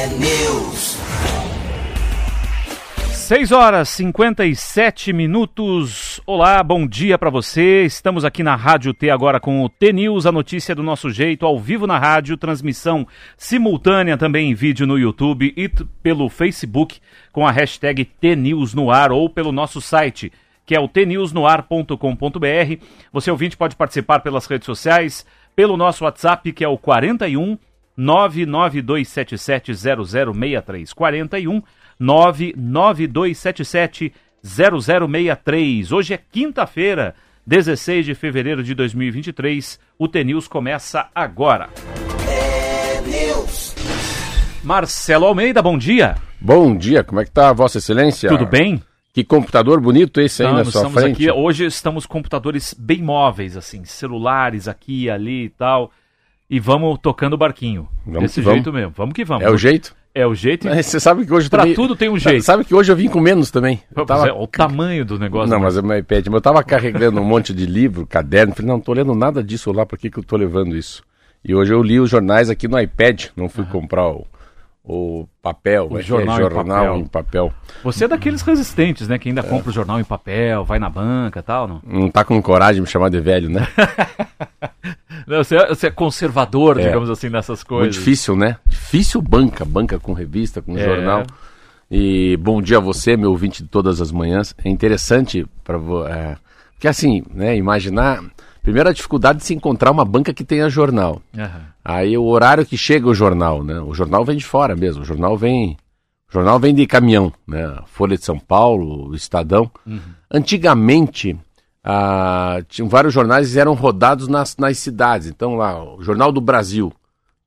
T-News. 6 horas 57 minutos. Olá, bom dia para você. Estamos aqui na Rádio T agora com o T News, a notícia do nosso jeito, ao vivo na rádio, transmissão simultânea também em vídeo no YouTube e pelo Facebook com a hashtag T News no ar ou pelo nosso site que é o tnewsnoar.com.br. Você ouvinte pode participar pelas redes sociais, pelo nosso WhatsApp que é o 41 992770063 41 992770063. Hoje é quinta-feira, 16 de fevereiro de 2023. O TNews começa agora. Marcelo Almeida, bom dia. Bom dia, como é que tá, Vossa Excelência? Tudo bem? Que computador bonito esse aí na sua estamos frente. Aqui, hoje estamos computadores bem móveis, assim, celulares aqui, ali e tal. E vamos tocando o barquinho. Vamos Desse vamos. jeito mesmo. Vamos que vamos. É o jeito? É o jeito. Mas Você sabe que hoje Pra também... tudo tem um jeito. Sabe que hoje eu vim com menos também. Eu tava- é, o tamanho do negócio. Não, né? mas é meu iPad. Mas eu tava carregando um monte de livro, caderno. Falei, não, não tô lendo nada disso lá, por que, que eu tô levando isso? E hoje eu li os jornais aqui no iPad, não fui comprar o, o papel, O é, jornal em jornal papel. em papel. Você é daqueles resistentes, né? Que É. ainda compra o jornal em papel, vai na banca e tal, não? Não tá com coragem de me chamar de velho, né? Não, Você é, você é conservador, É. digamos assim, nessas Muito coisas. difícil, né? Difícil banca, banca com revista, com É. jornal. E bom dia a você, meu ouvinte de todas as manhãs. É interessante para é, porque assim, né? Imaginar primeiro a dificuldade de se encontrar uma banca que tenha jornal. Aham. Aí o horário que chega o jornal, né? O jornal vem de fora mesmo. O jornal vem, o jornal vem de caminhão, né? Folha de São Paulo, o Estadão. Antigamente, ah, tinham vários jornais eram rodados nas, nas cidades. Então lá, o Jornal do Brasil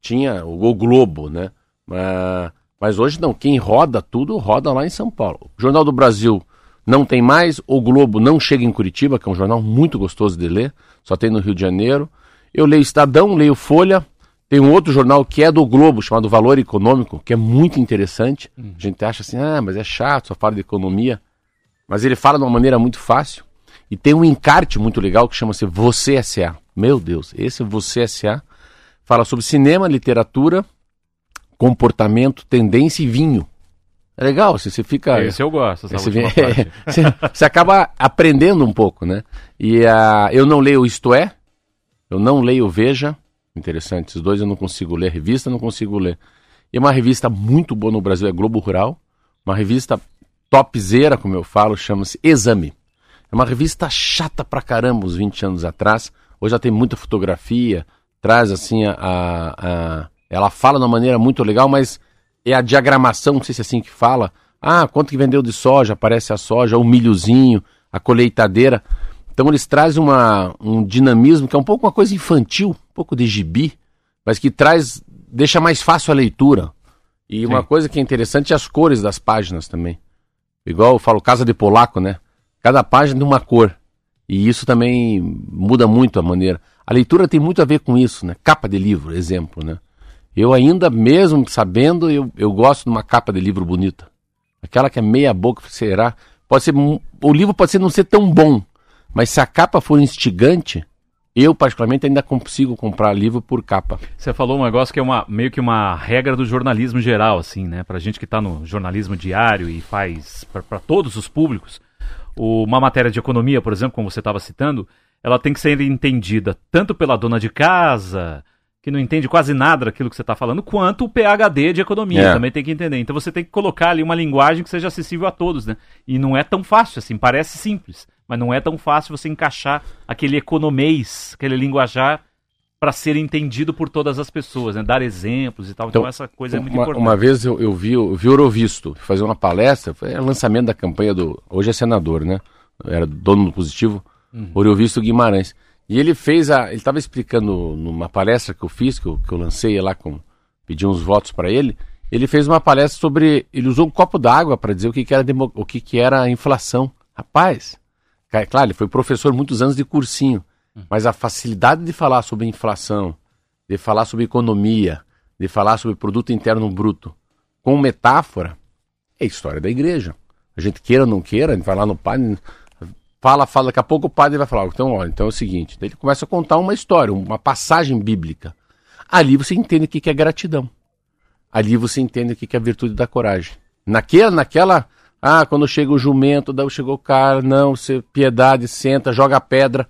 tinha o, o Globo, né? Ah, mas hoje não, quem roda tudo roda lá em São Paulo. O Jornal do Brasil não tem mais, o Globo não chega em Curitiba, que é um jornal muito gostoso de ler, só tem no Rio de Janeiro. Eu leio Estadão, leio Folha, tem um outro jornal que é do Globo, chamado Valor Econômico, que é muito interessante. A gente acha assim, ah, mas é chato, só fala de economia. Mas ele fala de uma maneira muito fácil. E tem um encarte muito legal que chama-se Você S.A. Meu Deus, esse Você S.A. fala sobre cinema, literatura, comportamento, tendência e vinho. É legal, assim, você fica... Esse eu gosto, essa Esse parte. você, você acaba aprendendo um pouco, né? E ah, eu não leio Isto É, eu não leio Veja, interessante, esses dois eu não consigo ler, revista não consigo ler. E uma revista muito boa no Brasil é Globo Rural, uma revista topzera, como eu falo, chama-se Exame. É uma revista chata pra caramba, uns 20 anos atrás, hoje já tem muita fotografia, traz assim a... a- a- ela fala de uma maneira muito legal, mas é a diagramação, não sei se é assim que fala. Ah, quanto que vendeu de soja? Aparece a soja, o milhozinho, a colheitadeira. Então eles trazem uma, um dinamismo que é um pouco uma coisa infantil, um pouco de gibi, mas que traz, deixa mais fácil a leitura. E uma Sim. coisa que é interessante é as cores das páginas também. Igual eu falo Casa de Polaco, né? Cada página tem uma cor. E isso também muda muito a maneira. A leitura tem muito a ver com isso, né? Capa de livro, exemplo, né? Eu ainda, mesmo sabendo, eu, eu gosto de uma capa de livro bonita. Aquela que é meia boca, será? Pode ser, o livro pode ser não ser tão bom, mas se a capa for instigante, eu particularmente ainda consigo comprar livro por capa. Você falou um negócio que é uma, meio que uma regra do jornalismo geral, assim, né? Pra gente que tá no jornalismo diário e faz pra todos os públicos, o- uma matéria de economia, por exemplo, como você estava citando, ela tem que ser entendida tanto pela dona de casa, que não entende quase nada daquilo que você está falando, quanto o PhD de economia É. também tem que entender. Então você tem que colocar ali uma linguagem que seja acessível a todos, né? E não é tão fácil assim, parece simples, mas não é tão fácil você encaixar aquele economês, aquele linguajar para ser entendido por todas as pessoas, né? Dar exemplos e tal. Então, Então, essa coisa é muito uma, importante. uma vez eu, eu vi, o Eurovisto fazer uma palestra, foi o lançamento da campanha do. Hoje é senador, né? Era dono do positivo, Uhum. Eurovisto Guimarães. E ele fez a. Ele estava explicando numa palestra que eu fiz, que eu, que eu lancei lá com. pedi uns votos para ele. Ele fez uma palestra sobre. Ele usou um copo d'água para dizer o que, que era demo- o que, que era a inflação. Rapaz, claro, ele foi professor muitos anos de cursinho. Mas a facilidade de falar sobre inflação, de falar sobre economia, de falar sobre produto interno bruto, com metáfora, é história da igreja. A gente queira ou não queira, a gente vai lá no padre, fala, fala, daqui a pouco o padre vai falar, então, olha, então é o seguinte, ele começa a contar uma história, uma passagem bíblica. Ali você entende o que é gratidão. ali você entende o que é a virtude da coragem. Naquela, naquela, ah, quando chega o jumento, chegou o cara, não, você, piedade, senta, joga pedra.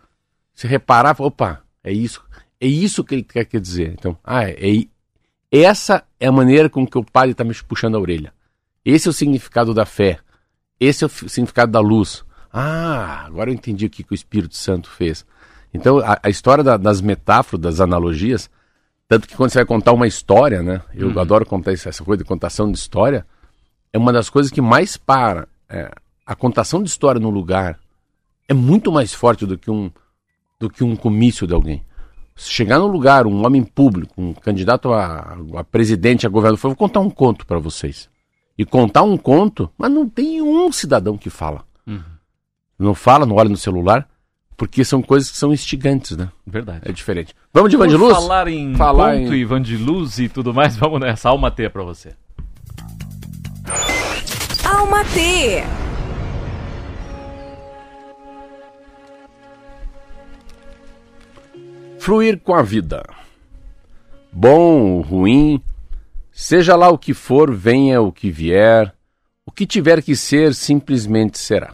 Se reparar, opa, é isso, é isso que ele quer dizer. Então, ah, é, é essa é a maneira com que o padre está me puxando a orelha. Esse é o significado da fé. Esse é o significado da luz. Ah, agora eu entendi o que, que o Espírito Santo fez. Então, a, a história da, das metáforas, das analogias, tanto que quando você vai contar uma história, né? Eu uhum. adoro contar essa coisa de contação de história. É uma das coisas que mais para. É, a contação de história no lugar é muito mais forte do que um, do que um comício de alguém. Se chegar num lugar, um homem público, um candidato a, a presidente, a governador, vou contar um conto para vocês. E contar um conto, mas não tem um cidadão que fala. Não fala, não olha no celular, porque são coisas que são instigantes, né? Verdade. É diferente. Vamos de Ivan de Luz? falar em falar conto, em... Ivan de Luz e tudo mais, vamos nessa. Alma T para você. Alma T. Fluir com a vida. Bom, ruim, seja lá o que for, venha o que vier, o que tiver que ser, simplesmente será.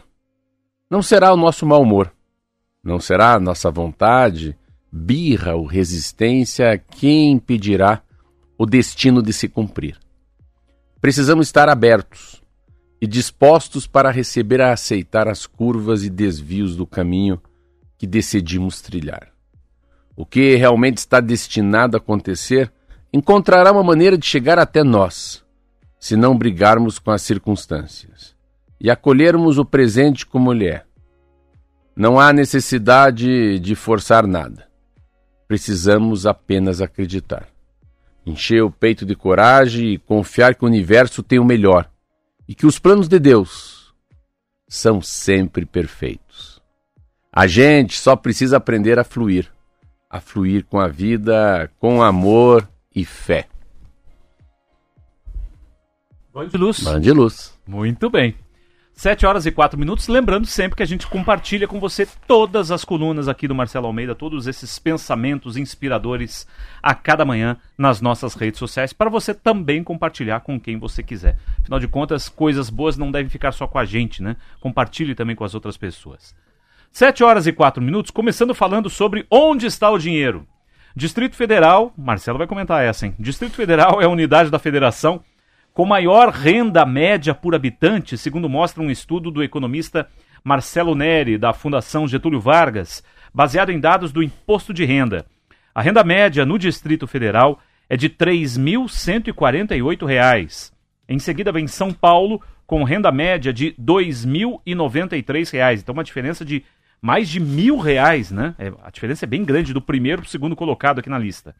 Não será o nosso mau humor, não será a nossa vontade, birra ou resistência quem impedirá o destino de se cumprir. Precisamos estar abertos e dispostos para receber e aceitar as curvas e desvios do caminho que decidimos trilhar. O que realmente está destinado a acontecer encontrará uma maneira de chegar até nós, se não brigarmos com as circunstâncias e acolhermos o presente como ele é. Não há necessidade de forçar nada. Precisamos apenas acreditar. Encher o peito de coragem e confiar que o universo tem o melhor e que os planos de Deus são sempre perfeitos. A gente só precisa aprender a fluir, a fluir com a vida, com amor e fé. Band de luz. Band de luz. Muito bem. 7 horas e 4 minutos. Lembrando sempre que a gente compartilha com você todas as colunas aqui do Marcelo Almeida, todos esses pensamentos inspiradores a cada manhã nas nossas redes sociais, para você também compartilhar com quem você quiser. Afinal de contas, coisas boas não devem ficar só com a gente, né? Compartilhe também com as outras pessoas. 7 horas e 4 minutos, começando falando sobre onde está o dinheiro. Distrito Federal, Marcelo vai comentar essa, hein? Distrito Federal é a unidade da federação com maior renda média por habitante, segundo mostra um estudo do economista Marcelo Neri, da Fundação Getúlio Vargas, baseado em dados do imposto de renda. A renda média no Distrito Federal é de R$ 3.148. Em seguida vem São Paulo, com renda média de R$ 2.093. Então, uma diferença de mais de mil reais, né? É, a diferença é bem grande do primeiro para o segundo colocado aqui na lista.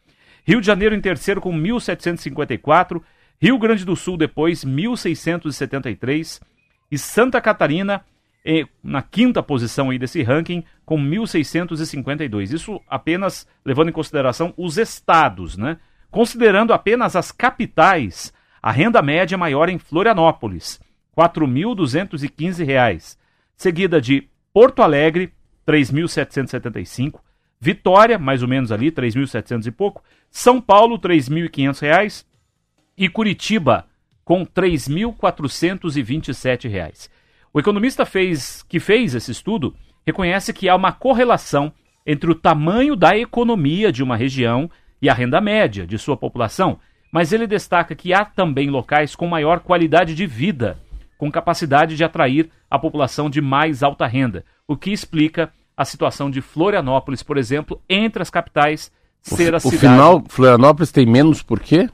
Rio de Janeiro em terceiro com 1.754 Rio Grande do Sul depois 1673 e Santa Catarina eh, na quinta posição aí desse ranking com 1652. Isso apenas levando em consideração os estados, né? Considerando apenas as capitais, a renda média é maior em Florianópolis, R$ 4.215, seguida de Porto Alegre, 3.775, Vitória, mais ou menos ali, 3.700 e pouco, São Paulo, R$ 3.500, e Curitiba com R$ 3.427. O economista fez, que fez esse estudo reconhece que há uma correlação entre o tamanho da economia de uma região e a renda média de sua população, mas ele destaca que há também locais com maior qualidade de vida, com capacidade de atrair a população de mais alta renda, o que explica a situação de Florianópolis, por exemplo, entre as capitais ser o, a cidade. O final, Florianópolis tem menos por quê?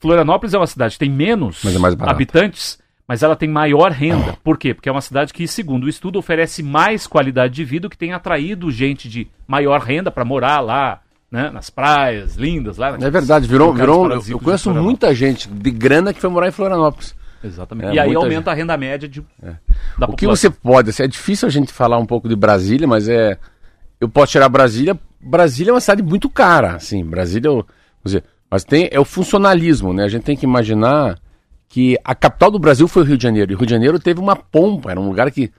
Florianópolis é uma cidade que tem menos mas é habitantes, mas ela tem maior renda. Por quê? Porque é uma cidade que, segundo o estudo, oferece mais qualidade de vida, o que tem atraído gente de maior renda para morar lá, né, nas praias lindas lá. É verdade, virou, virou eu conheço muita gente de grana que foi morar em Florianópolis. Exatamente. É, e aí aumenta gente. a renda média de, é. da O população. que você pode, assim, é difícil a gente falar um pouco de Brasília, mas é eu posso tirar Brasília. Brasília é uma cidade muito cara, assim. Brasília, vamos dizer, mas tem, é o funcionalismo, né? A gente tem que imaginar que a capital do Brasil foi o Rio de Janeiro. E o Rio de Janeiro teve uma pompa, era um lugar que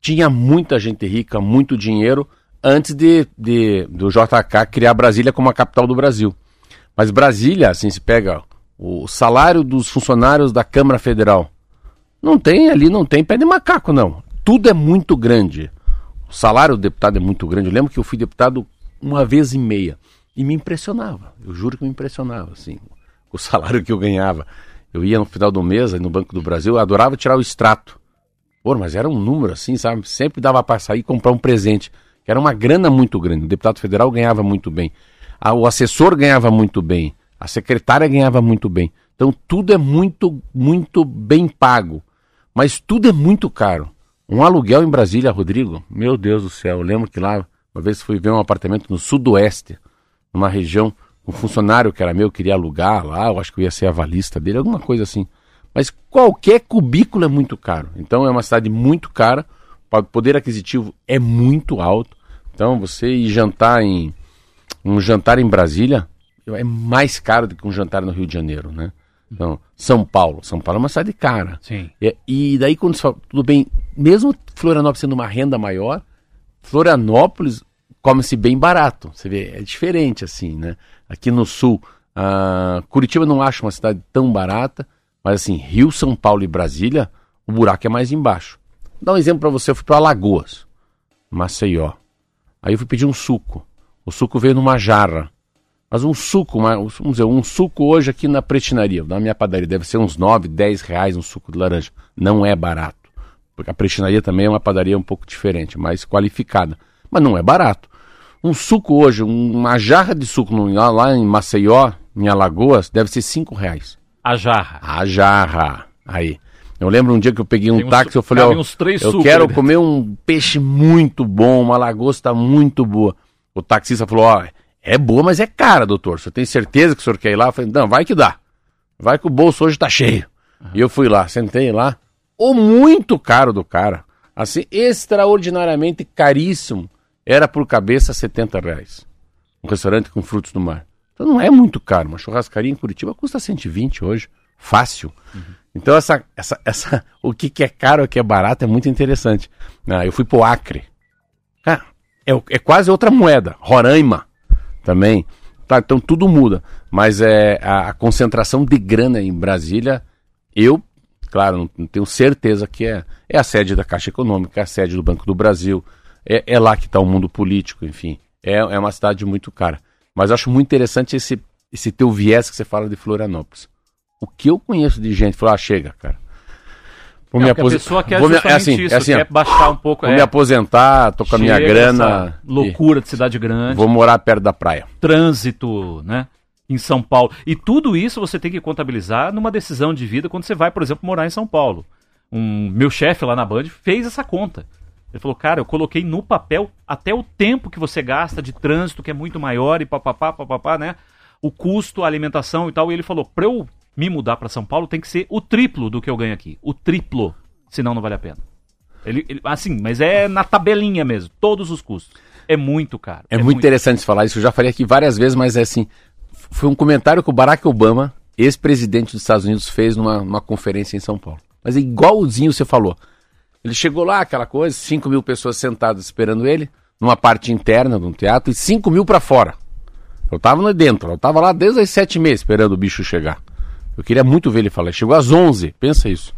tinha muita gente rica, muito dinheiro, antes de, de do JK criar Brasília como a capital do Brasil. Mas Brasília, assim, se pega o salário dos funcionários da Câmara Federal. Não tem ali, não tem pé de macaco, não. Tudo é muito grande. O salário do deputado é muito grande. Eu lembro que eu fui deputado uma vez e meia. E me impressionava. Eu juro que me impressionava, assim, o salário que eu ganhava. Eu ia no final do mês, no Banco do Brasil, eu adorava tirar o extrato. Pô, mas era um número assim, sabe? Sempre dava para sair e comprar um presente. Era uma grana muito grande. O deputado federal ganhava muito bem. o assessor ganhava muito bem. A secretária ganhava muito bem. Então tudo é muito, muito bem pago. Mas tudo é muito caro. Um aluguel em Brasília, Rodrigo, meu Deus do céu. Eu lembro que lá, uma vez fui ver um apartamento no sudoeste, numa região, um funcionário que era meu queria alugar lá, eu acho que eu ia ser avalista dele, alguma coisa assim. Mas qualquer cubículo é muito caro. Então é uma cidade muito cara, o poder aquisitivo é muito alto. Então você ir jantar em um jantar em Brasília é mais caro do que um jantar no Rio de Janeiro, né? Então, São Paulo. São Paulo é uma cidade cara. Sim. E, e daí quando você fala, tudo bem, mesmo Florianópolis sendo uma renda maior, Florianópolis come-se bem barato. Você vê, é diferente assim, né? Aqui no sul, uh, Curitiba não acho uma cidade tão barata, mas assim, Rio, São Paulo e Brasília, o buraco é mais embaixo. Vou dar um exemplo para você, eu fui para Alagoas, Maceió. Aí eu fui pedir um suco. O suco veio numa jarra. Mas um suco, uma, vamos dizer, um suco hoje aqui na pretinaria, na minha padaria, deve ser uns 9, 10 reais um suco de laranja. Não é barato. Porque a pretinaria também é uma padaria um pouco diferente, mais qualificada. Mas não é barato. Um suco hoje, uma jarra de suco lá em Maceió, em Alagoas, deve ser 5 reais. A jarra. A jarra. Aí. Eu lembro um dia que eu peguei um Tem táxi, eu falei, ó, eu quero comer um peixe muito bom, uma lagosta muito boa. O taxista falou, ó, é boa, mas é cara, doutor. Você tem certeza que o senhor quer ir lá? Eu falei, não, vai que dá. Vai que o bolso hoje tá cheio. Uhum. E eu fui lá, sentei lá. O muito caro do cara. Assim, extraordinariamente caríssimo. Era por cabeça 70 reais. Um restaurante com frutos do mar. Então não é muito caro. Uma churrascaria em Curitiba custa 120 hoje. Fácil. Uhum. Então essa, essa, essa, o que, que é caro e o que é barato é muito interessante. Ah, eu fui pro Acre. Cara, é, é quase outra moeda. Roraima também. Tá, então tudo muda. Mas é a, a, concentração de grana em Brasília, eu, claro, não, não, tenho certeza que é, é a sede da Caixa Econômica, é a sede do Banco do Brasil, é, é lá que está o mundo político, enfim. É, é uma cidade muito cara. Mas eu acho muito interessante esse, esse teu viés que você fala de Florianópolis. O que eu conheço de gente falou, ah, chega, cara. Vou é, me aposentar. A pessoa quer vou me... é assim, isso, é assim, quer baixar um pouco. Vou é. me aposentar, tô com a minha grana. Loucura de cidade grande. Vou morar perto da praia. Trânsito, né? Em São Paulo. E tudo isso você tem que contabilizar numa decisão de vida quando você vai, por exemplo, morar em São Paulo. Um meu chefe lá na Band fez essa conta. Ele falou, cara, eu coloquei no papel até o tempo que você gasta de trânsito, que é muito maior, e papapá, papapá, né? O custo, a alimentação e tal. E ele falou, pra eu me mudar para São Paulo tem que ser o triplo do que eu ganho aqui. O triplo. Senão não vale a pena. Ele, ele, assim, mas é na tabelinha mesmo, todos os custos. É muito caro. É, é muito, muito interessante falar isso. Eu já falei aqui várias vezes, mas é assim. Foi um comentário que o Barack Obama, ex-presidente dos Estados Unidos, fez numa, numa conferência em São Paulo. Mas é igualzinho você falou. Ele chegou lá, aquela coisa, 5 mil pessoas sentadas esperando ele, numa parte interna de um teatro, e 5 mil para fora. Eu tava lá dentro, eu tava lá desde as sete meses esperando o bicho chegar. Eu queria muito ver ele falar. chegou às 11, pensa isso.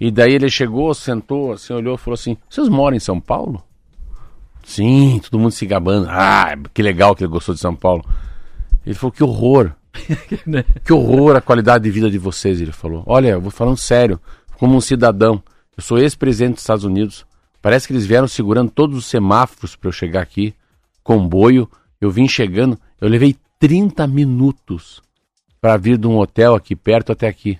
E daí ele chegou, sentou, assim, olhou e falou assim: Vocês moram em São Paulo? Sim, todo mundo se gabando. Ah, que legal que ele gostou de São Paulo. Ele falou: Que horror. que horror a qualidade de vida de vocês. Ele falou: Olha, eu vou falando sério, como um cidadão. Eu sou ex-presidente dos Estados Unidos. Parece que eles vieram segurando todos os semáforos para eu chegar aqui. Comboio, eu vim chegando, eu levei 30 minutos para vir de um hotel aqui perto até aqui.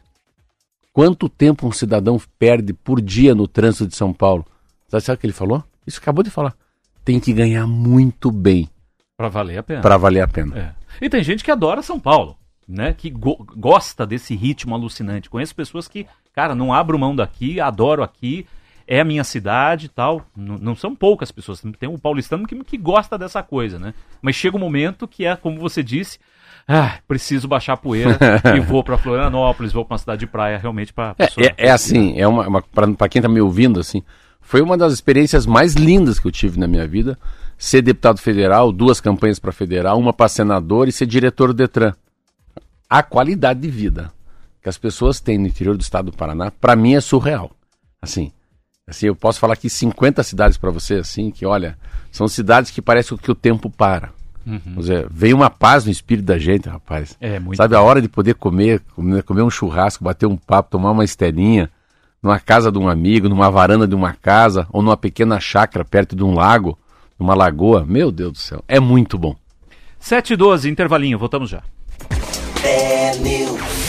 Quanto tempo um cidadão perde por dia no trânsito de São Paulo? Sabe o que ele falou? Isso acabou de falar. Tem que ganhar muito bem. Para valer a pena. Para valer a pena. É. E tem gente que adora São Paulo, né? Que go gosta desse ritmo alucinante. Conheço pessoas que, cara, não abro mão daqui, adoro aqui, é a minha cidade e tal. N não são poucas pessoas. Tem um paulistano que, que gosta dessa coisa, né? Mas chega um momento que é, como você disse, ah, preciso baixar a poeira e vou para Florianópolis, vou para uma cidade de praia realmente para é, é, é, assim, é uma, uma para quem está me ouvindo assim, foi uma das experiências mais lindas que eu tive na minha vida, ser deputado federal, duas campanhas para federal, uma para senador e ser diretor do Detran. A qualidade de vida que as pessoas têm no interior do estado do Paraná, para mim é surreal. Assim, assim, eu posso falar aqui 50 cidades para você, assim, que olha, são cidades que parece que o tempo para. Uhum. Dizer, vem uma paz no espírito da gente, rapaz. É, muito Sabe, a hora de poder comer, comer, comer um churrasco, bater um papo, tomar uma estelinha, numa casa de um amigo, numa varanda de uma casa, ou numa pequena chácara perto de um lago, numa lagoa. Meu Deus do céu, é muito bom. 7 e 12, intervalinho, voltamos já. Bad news.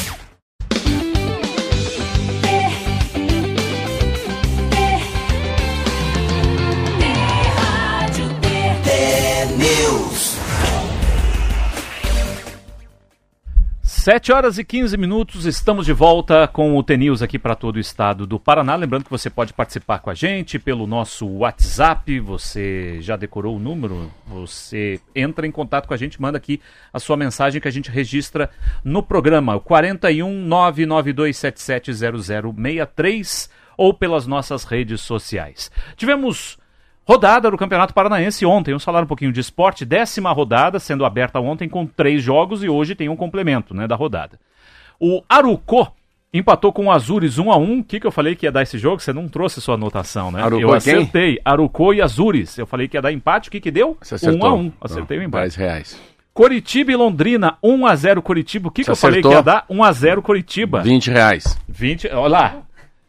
Sete horas e 15 minutos, estamos de volta com o TNews aqui para todo o estado do Paraná. Lembrando que você pode participar com a gente pelo nosso WhatsApp. Você já decorou o número? Você entra em contato com a gente, manda aqui a sua mensagem que a gente registra no programa 41 992770063 ou pelas nossas redes sociais. Tivemos Rodada do Campeonato Paranaense ontem, vamos falar um pouquinho de esporte, décima rodada sendo aberta ontem com três jogos e hoje tem um complemento né, da rodada. O Arucó empatou com o Azures 1 a 1 O que, que eu falei que ia dar esse jogo? Você não trouxe sua anotação, né? Arucó eu é quem? acertei. Arucó e Azures. Eu falei que ia dar empate, o que, que deu? Você acertou. 1 a 1 Acertei o empate. 10 reais. Coritiba e Londrina, 1 a 0 Coritiba. O que, que eu falei que ia dar? 1 a 0 Coritiba. 20 reais. 20. Olha lá.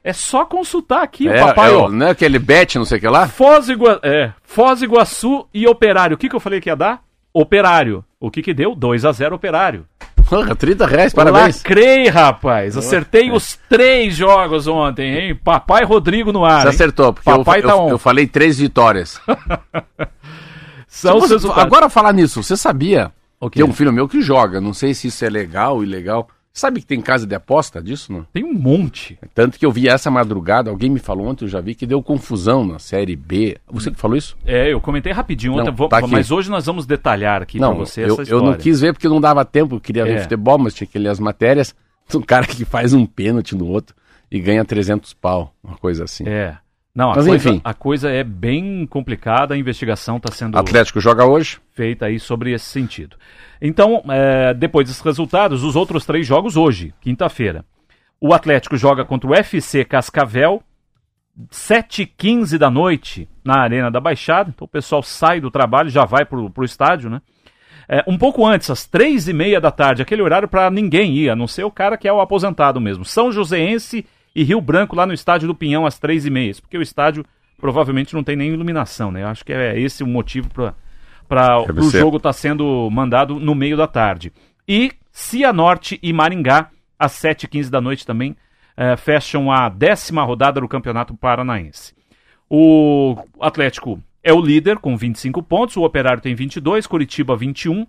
É só consultar aqui, É, papai. é, ó. o- não é aquele bet, não sei o que lá? Foz, Igua... é, Foz Iguaçu e Operário. O que, que eu falei que ia dar? Operário. O que que deu? 2 a 0 Operário. Porra, 30 reais, parabéns. Lacrei, rapaz. Acertei os três jogos ontem, hein? Papai Rodrigo no ar. Você hein? acertou, porque eu, Papai eu, tá on. eu falei três vitórias. São Você- agora falar nisso, você sabia? O quê? Tem um filho meu que joga, não sei se isso é legal ou ilegal. Sabe que tem casa de aposta disso, não? Tem um monte. Tanto que eu vi essa madrugada, alguém me falou ontem, eu já vi que deu confusão na série B. Você que falou isso? É, eu comentei rapidinho ontem, Não, vou- tá mas hoje nós vamos detalhar aqui pra não, você eu, essa eu história. não quis ver porque não dava tempo, eu queria É. ver futebol, mas tinha que ler as matérias. Um cara que faz um pênalti no outro e ganha 300 pau, uma coisa assim. É. Não, a Mas, coisa, enfim. a coisa é bem complicada, a investigação está sendo Atlético joga hoje? feita aí sobre esse sentido. Então, é, depois desses resultados, os outros três jogos hoje, quinta-feira. O Atlético joga contra o FC Cascavel, 7h15 da noite, na Arena da Baixada. Então o pessoal sai do trabalho, já vai pro, pro estádio, né? É, um pouco antes, às três e meia da tarde, aquele horário para ninguém ir, a não ser o cara que é o aposentado mesmo. São Joséense e Rio Branco lá no estádio do Pinhão às três e meia, porque o estádio provavelmente não tem nem iluminação, né? Eu acho que é esse o motivo para Deve o jogo estar sendo mandado no meio da tarde. E Cianorte e Maringá, às 7h15 da noite também, eh, fecham a décima rodada do Campeonato Paranaense. O Atlético é o líder com 25 pontos, o Operário tem 22, Curitiba 21.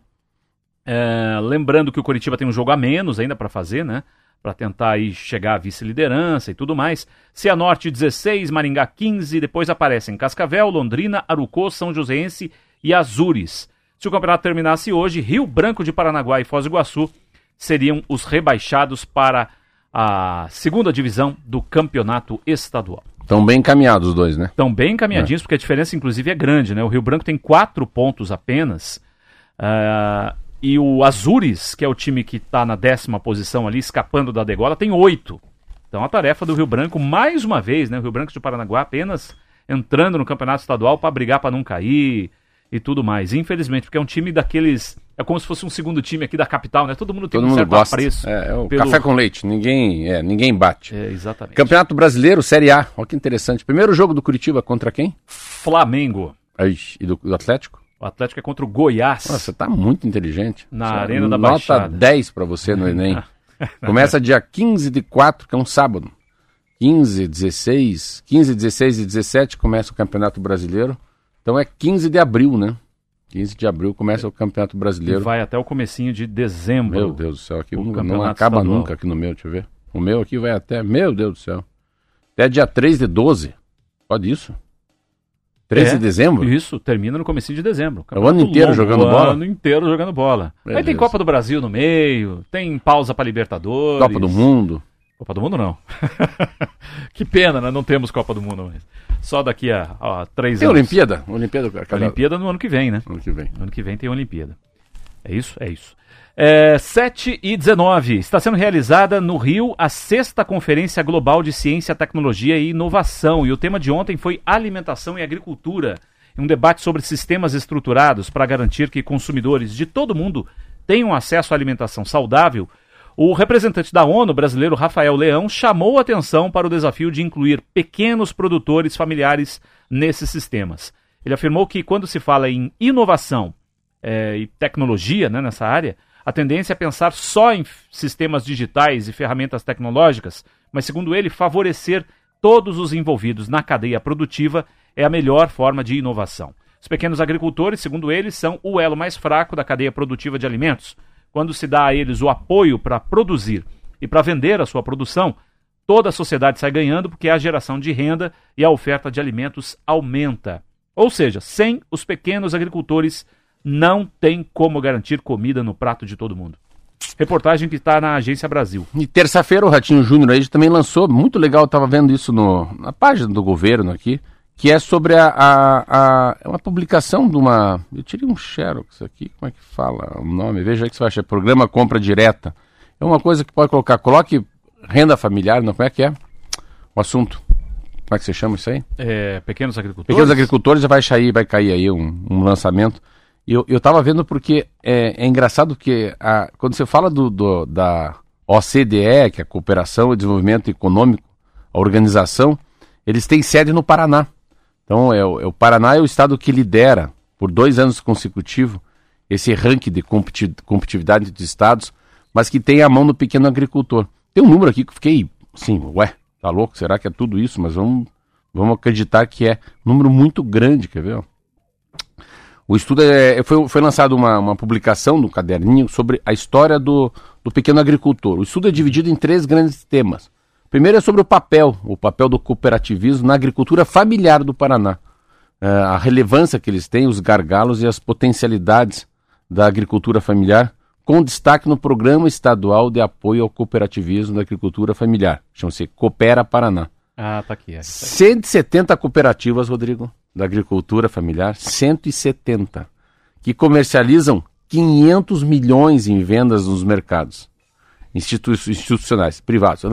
É, lembrando que o Curitiba tem um jogo a menos ainda para fazer, né? Para tentar aí chegar à vice-liderança e tudo mais. Cianorte 16, Maringá 15, depois aparecem Cascavel, Londrina, Arucô, São Joséense e Azures. Se o campeonato terminasse hoje, Rio Branco de Paranaguá e Foz do Iguaçu seriam os rebaixados para a segunda divisão do campeonato estadual. Estão bem encaminhados os dois, né? Estão bem encaminhadinhos, porque a diferença, inclusive, é grande, né? O Rio Branco tem quatro pontos apenas. ah, e o Azures, que é o time que está na décima posição ali, escapando da degola, tem oito. Então a tarefa do Rio Branco, mais uma vez, né? O Rio Branco de Paranaguá apenas entrando no campeonato estadual para brigar para não cair e tudo mais. Infelizmente, porque é um time daqueles. É como se fosse um segundo time aqui da capital, né? Todo mundo tem Todo um mundo certo gosta. apreço. É, é o pelo- café com leite. Ninguém, é, ninguém bate. É, exatamente. Campeonato Brasileiro, Série A. Olha que interessante. Primeiro jogo do Curitiba contra quem? Flamengo. E do, do Atlético? O Atlético é contra o Goiás. Nossa, você tá muito inteligente. Na Você- Arena da Nota Baixada. 10 para você no Enem. Começa dia 15 de 4, que é um sábado. 15, 16, 15, 16 e 17 começa o Campeonato Brasileiro. Então é 15 de abril, né? 15 de abril começa o Campeonato E Brasileiro. vai até o comecinho de dezembro. Meu Deus do céu, aqui O não, acaba estadual. nunca aqui no meu, deixa eu ver. O meu aqui vai até, meu Deus do céu. Até dia 3 de 12. Pode isso? 13 É, de dezembro? Isso, termina no comecinho de dezembro. É o ano inteiro jogando o bola? ano inteiro jogando bola. Aí tem. Copa do Brasil no meio, tem pausa pra Libertadores. Copa do Mundo. Copa do Mundo não. que pena, né? Não temos Copa do Mundo mais. Só daqui a, a três Tem anos. Olimpíada? Olimpíada, cada... Olimpíada no ano que vem, né? ano que vem. No ano que vem tem Olimpíada. É isso? É isso. É, 7 e 19. Está sendo realizada no Rio a sexta Conferência Global de Ciência, Tecnologia e Inovação. E o tema de ontem foi alimentação e agricultura. Um debate sobre sistemas estruturados para garantir que consumidores de todo mundo tenham acesso à alimentação saudável. O representante da ONU, brasileiro Rafael Leão, chamou atenção para o desafio de incluir pequenos produtores familiares nesses sistemas. Ele afirmou que quando se fala em inovação é, e tecnologia né, nessa área, a tendência é pensar só em sistemas digitais e ferramentas tecnológicas, mas, segundo ele, favorecer todos os envolvidos na cadeia produtiva é a melhor forma de inovação. Os pequenos agricultores, segundo ele, são o elo mais fraco da cadeia produtiva de alimentos. Quando se dá a eles o apoio para produzir e para vender a sua produção, toda a sociedade sai ganhando porque a geração de renda e a oferta de alimentos aumenta. Ou seja, sem os pequenos agricultores não tem como garantir comida no prato de todo mundo. Reportagem que está na Agência Brasil. E terça-feira o Ratinho Júnior aí também lançou, muito legal, eu estava vendo isso no, na página do governo aqui, que é sobre a, a, a, é uma publicação de uma. Eu tirei um xerox aqui, como é que fala o nome? Veja aí que você vai achar. Programa Compra Direta. É uma coisa que pode colocar. Coloque renda familiar, não como é que é? O assunto. Como é que você chama isso aí? É, pequenos agricultores. Pequenos agricultores vai cair, vai cair aí um, um lançamento. Eu, eu tava vendo porque é, é engraçado que a, quando você fala do, do, da OCDE, que é a Cooperação e Desenvolvimento Econômico, a organização, eles têm sede no Paraná. Então, é, o, é o Paraná é o estado que lidera, por dois anos consecutivos, esse ranking de competitividade dos estados, mas que tem a mão no pequeno agricultor. Tem um número aqui que eu fiquei assim, ué, tá louco? Será que é tudo isso? Mas vamos, vamos acreditar que é um número muito grande, quer ver? O estudo é, foi, foi lançado uma, uma publicação no caderninho sobre a história do, do pequeno agricultor. O estudo é dividido em três grandes temas. O primeiro é sobre o papel, o papel do cooperativismo na agricultura familiar do Paraná. É, a relevância que eles têm, os gargalos e as potencialidades da agricultura familiar, com destaque no Programa Estadual de Apoio ao Cooperativismo da Agricultura Familiar. Chama-se Coopera Paraná. Ah, tá aqui. É, tá 170 cooperativas, Rodrigo, da agricultura familiar, 170, que comercializam 500 milhões em vendas nos mercados institu institucionais, privados.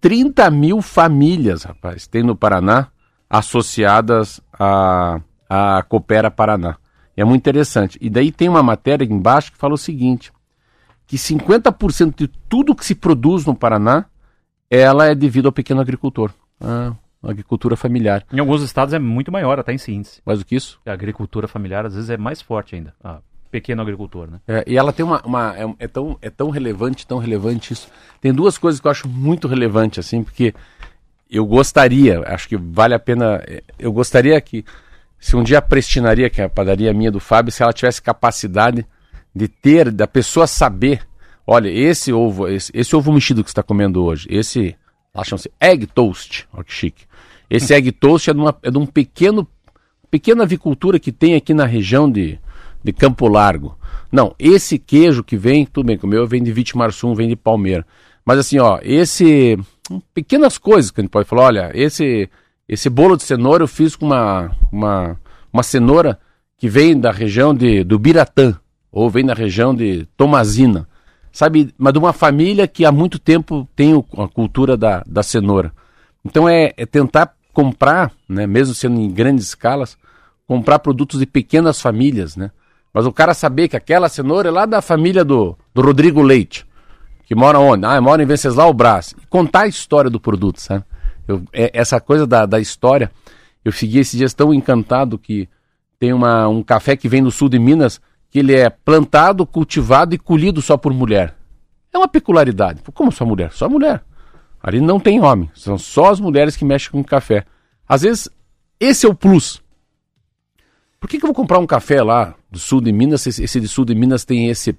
30 mil famílias, rapaz, tem no Paraná associadas a, a Coopera Paraná. É muito interessante. E daí tem uma matéria embaixo que fala o seguinte, que 50% de tudo que se produz no Paraná, ela é devido ao pequeno agricultor. Ah, agricultura familiar. Em alguns estados é muito maior, até em índice. Mais do que isso? A agricultura familiar às vezes é mais forte ainda. Ah, pequeno agricultor, né? É, e ela tem uma. uma é, é, tão, é tão relevante, tão relevante isso. Tem duas coisas que eu acho muito relevante, assim, porque eu gostaria, acho que vale a pena. Eu gostaria que, se um dia a Prestinaria, que é a padaria minha do Fábio, se ela tivesse capacidade de ter, da pessoa saber, olha, esse ovo, esse, esse ovo mexido que você está comendo hoje, esse Lá chama-se Egg Toast. Olha que chique. Esse Egg Toast é de, uma, é de um pequeno, pequena avicultura que tem aqui na região de, de Campo Largo. Não, esse queijo que vem, tudo bem, o meu vem de Vitimarsum, vem de Palmeira. Mas assim, ó, esse. Pequenas coisas que a gente pode falar, olha, esse, esse bolo de cenoura eu fiz com uma, uma, uma cenoura que vem da região de, do Biratã, ou vem da região de Tomazina sabe, mas de uma família que há muito tempo tem a cultura da, da cenoura. Então é, é tentar comprar, né, mesmo sendo em grandes escalas, comprar produtos de pequenas famílias, né? Mas o cara saber que aquela cenoura é lá da família do, do Rodrigo Leite, que mora onde? Ah, mora em Venceslau Brás. E contar a história do produto, sabe? Eu, é, essa coisa da, da história, eu fiquei esses dias tão encantado que tem uma, um café que vem do sul de Minas, que ele é plantado, cultivado e colhido só por mulher. É uma peculiaridade. Como só mulher? Só mulher. Ali não tem homem. São só as mulheres que mexem com café. Às vezes, esse é o plus. Por que, que eu vou comprar um café lá do sul de Minas, esse, de sul de Minas tem esse,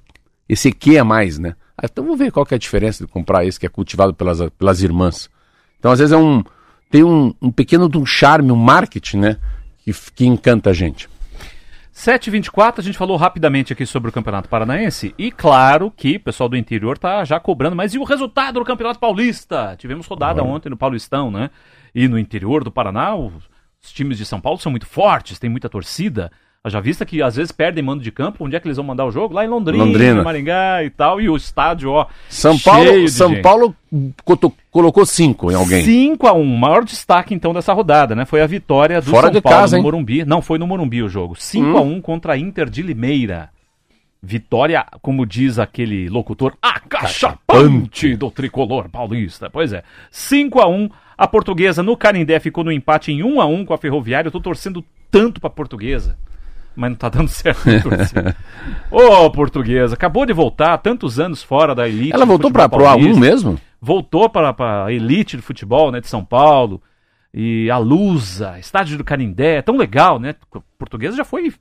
esse que a mais, né? Ah, então vou ver qual que é a diferença de comprar esse que é cultivado pelas, pelas irmãs. Então, às vezes, é um, tem um, um pequeno um charme, um marketing, né? Que, que encanta a gente. 7h24, a gente falou rapidamente aqui sobre o Campeonato Paranaense. E claro que o pessoal do interior tá já cobrando, mas e o resultado do Campeonato Paulista? Tivemos rodada ontem no Paulistão, né? E no interior do Paraná, os times de São Paulo são muito fortes, tem muita torcida. Já vista que às vezes perdem mando de campo, onde é que eles vão mandar o jogo? Lá em Londrina, Londrina. Maringá e tal, e o estádio, ó. São Paulo, São gente. Paulo colocou cinco em alguém. 5 a 1 maior destaque então dessa rodada, né? Foi a vitória do Fora São de Paulo casa, no hein? Morumbi. Não, foi no Morumbi o jogo. 5 a 1 contra a Inter de Limeira. Vitória, como diz aquele locutor, acachapante do tricolor paulista. Pois é. 5 a 1 A portuguesa no Canindé ficou no empate em 1 a 1 com a Ferroviária. Eu tô torcendo tanto pra portuguesa. Mas não tá dando certo. Ô, portuguesa, acabou de voltar, tantos anos fora da elite. Ela voltou pra, pro A1 paulista mesmo? voltou para a elite do futebol né, de São Paulo. E a Lusa, estádio do Canindé, é tão legal, né? Portuguesa já foi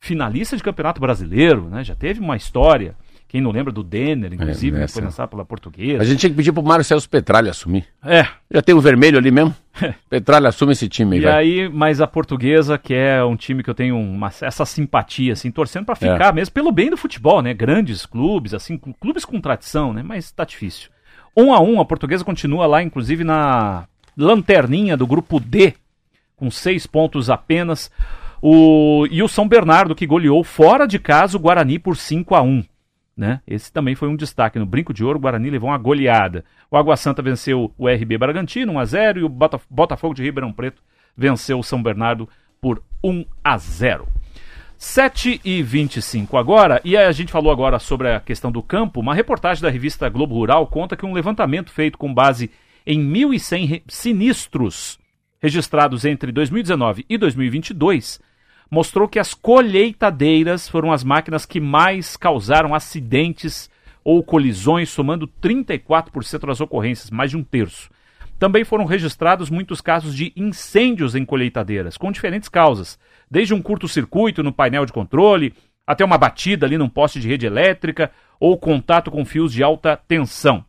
finalista de campeonato brasileiro, né? Já teve uma história. Quem não lembra do Denner, inclusive, né, essa. foi lançado pela A portuguesa. gente tinha que pedir pro Mário Celso Petralha assumir. É, Já tem o vermelho ali mesmo? Petralha assume esse time aí, e vai. aí, mas a portuguesa, que é um time que eu tenho uma, essa simpatia, assim, torcendo para ficar mesmo pelo bem do futebol, né? Grandes clubes, assim, clu- clubes com tradição, né? Mas tá difícil. Um a um, a portuguesa continua lá, inclusive na lanterninha do grupo D, com seis pontos apenas. O, e o São Bernardo, que goleou fora de casa o Guarani por 5 a 1 né? Esse também foi um destaque. No Brinco de Ouro, o Guarani levou uma goleada. O Água Santa venceu o RB Bragantino 1 a 0 e o Bota- Botafogo de Ribeirão Preto venceu o São Bernardo por 1 a 0. 7 e 25 agora, e a gente falou agora sobre a questão do campo. Uma reportagem da revista Globo Rural conta que um levantamento feito com base em 1.100 re- sinistros registrados entre 2019 e 2022 mostrou que as colheitadeiras foram as máquinas que mais causaram acidentes ou colisões, somando 34% das ocorrências, mais de um terço. Também foram registrados muitos casos de incêndios em colheitadeiras, com diferentes causas, desde um curto-circuito no painel de controle, até uma batida ali num poste de rede elétrica ou contato com fios de alta tensão.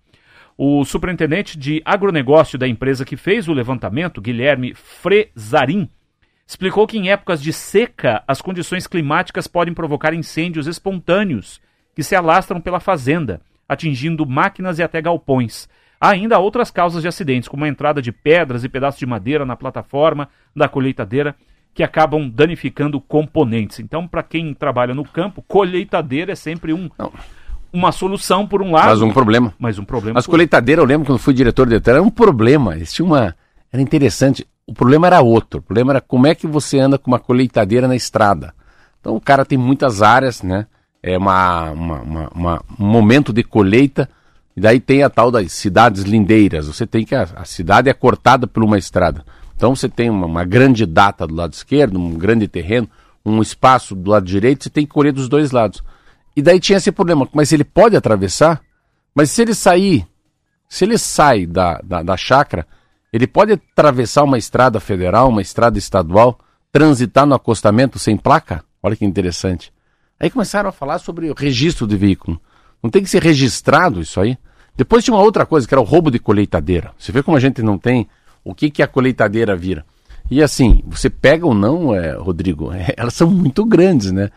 O superintendente de agronegócio da empresa que fez o levantamento, Guilherme Frezarim, explicou que em épocas de seca as condições climáticas podem provocar incêndios espontâneos que se alastram pela fazenda, atingindo máquinas e até galpões. Há ainda outras causas de acidentes, como a entrada de pedras e pedaços de madeira na plataforma da colheitadeira, que acabam danificando componentes. Então, para quem trabalha no campo, colheitadeira é sempre um, Não. uma solução por um lado, Mas um problema. mas um problema As colheitadeiras, eu lembro quando fui diretor de Detran, era um problema. Eles tinham uma. Era interessante. O problema era outro. O problema era como é que você anda com uma colheitadeira na estrada. Então o cara tem muitas áreas, né? É uma, uma- uma- uma- um momento de colheita. E daí tem a tal das cidades lindeiras. Você tem que. A, a cidade é cortada por uma estrada. Então você tem uma, uma grande data do lado esquerdo, um grande terreno, um espaço do lado direito, você tem que colher dos dois lados. E daí tinha esse problema. Mas ele pode atravessar? Mas se ele sair se ele sai da, da, da chácara, ele pode atravessar uma estrada federal, uma estrada estadual, transitar no acostamento sem placa? Olha que interessante. Aí começaram a falar sobre o registro de veículo. Não tem que ser registrado isso aí? Depois tinha uma outra coisa, que era o roubo de colheitadeira. Você vê como a gente não tem o que, que a colheitadeira vira. E assim, você pega ou não, é, Rodrigo, é, elas são muito grandes, né?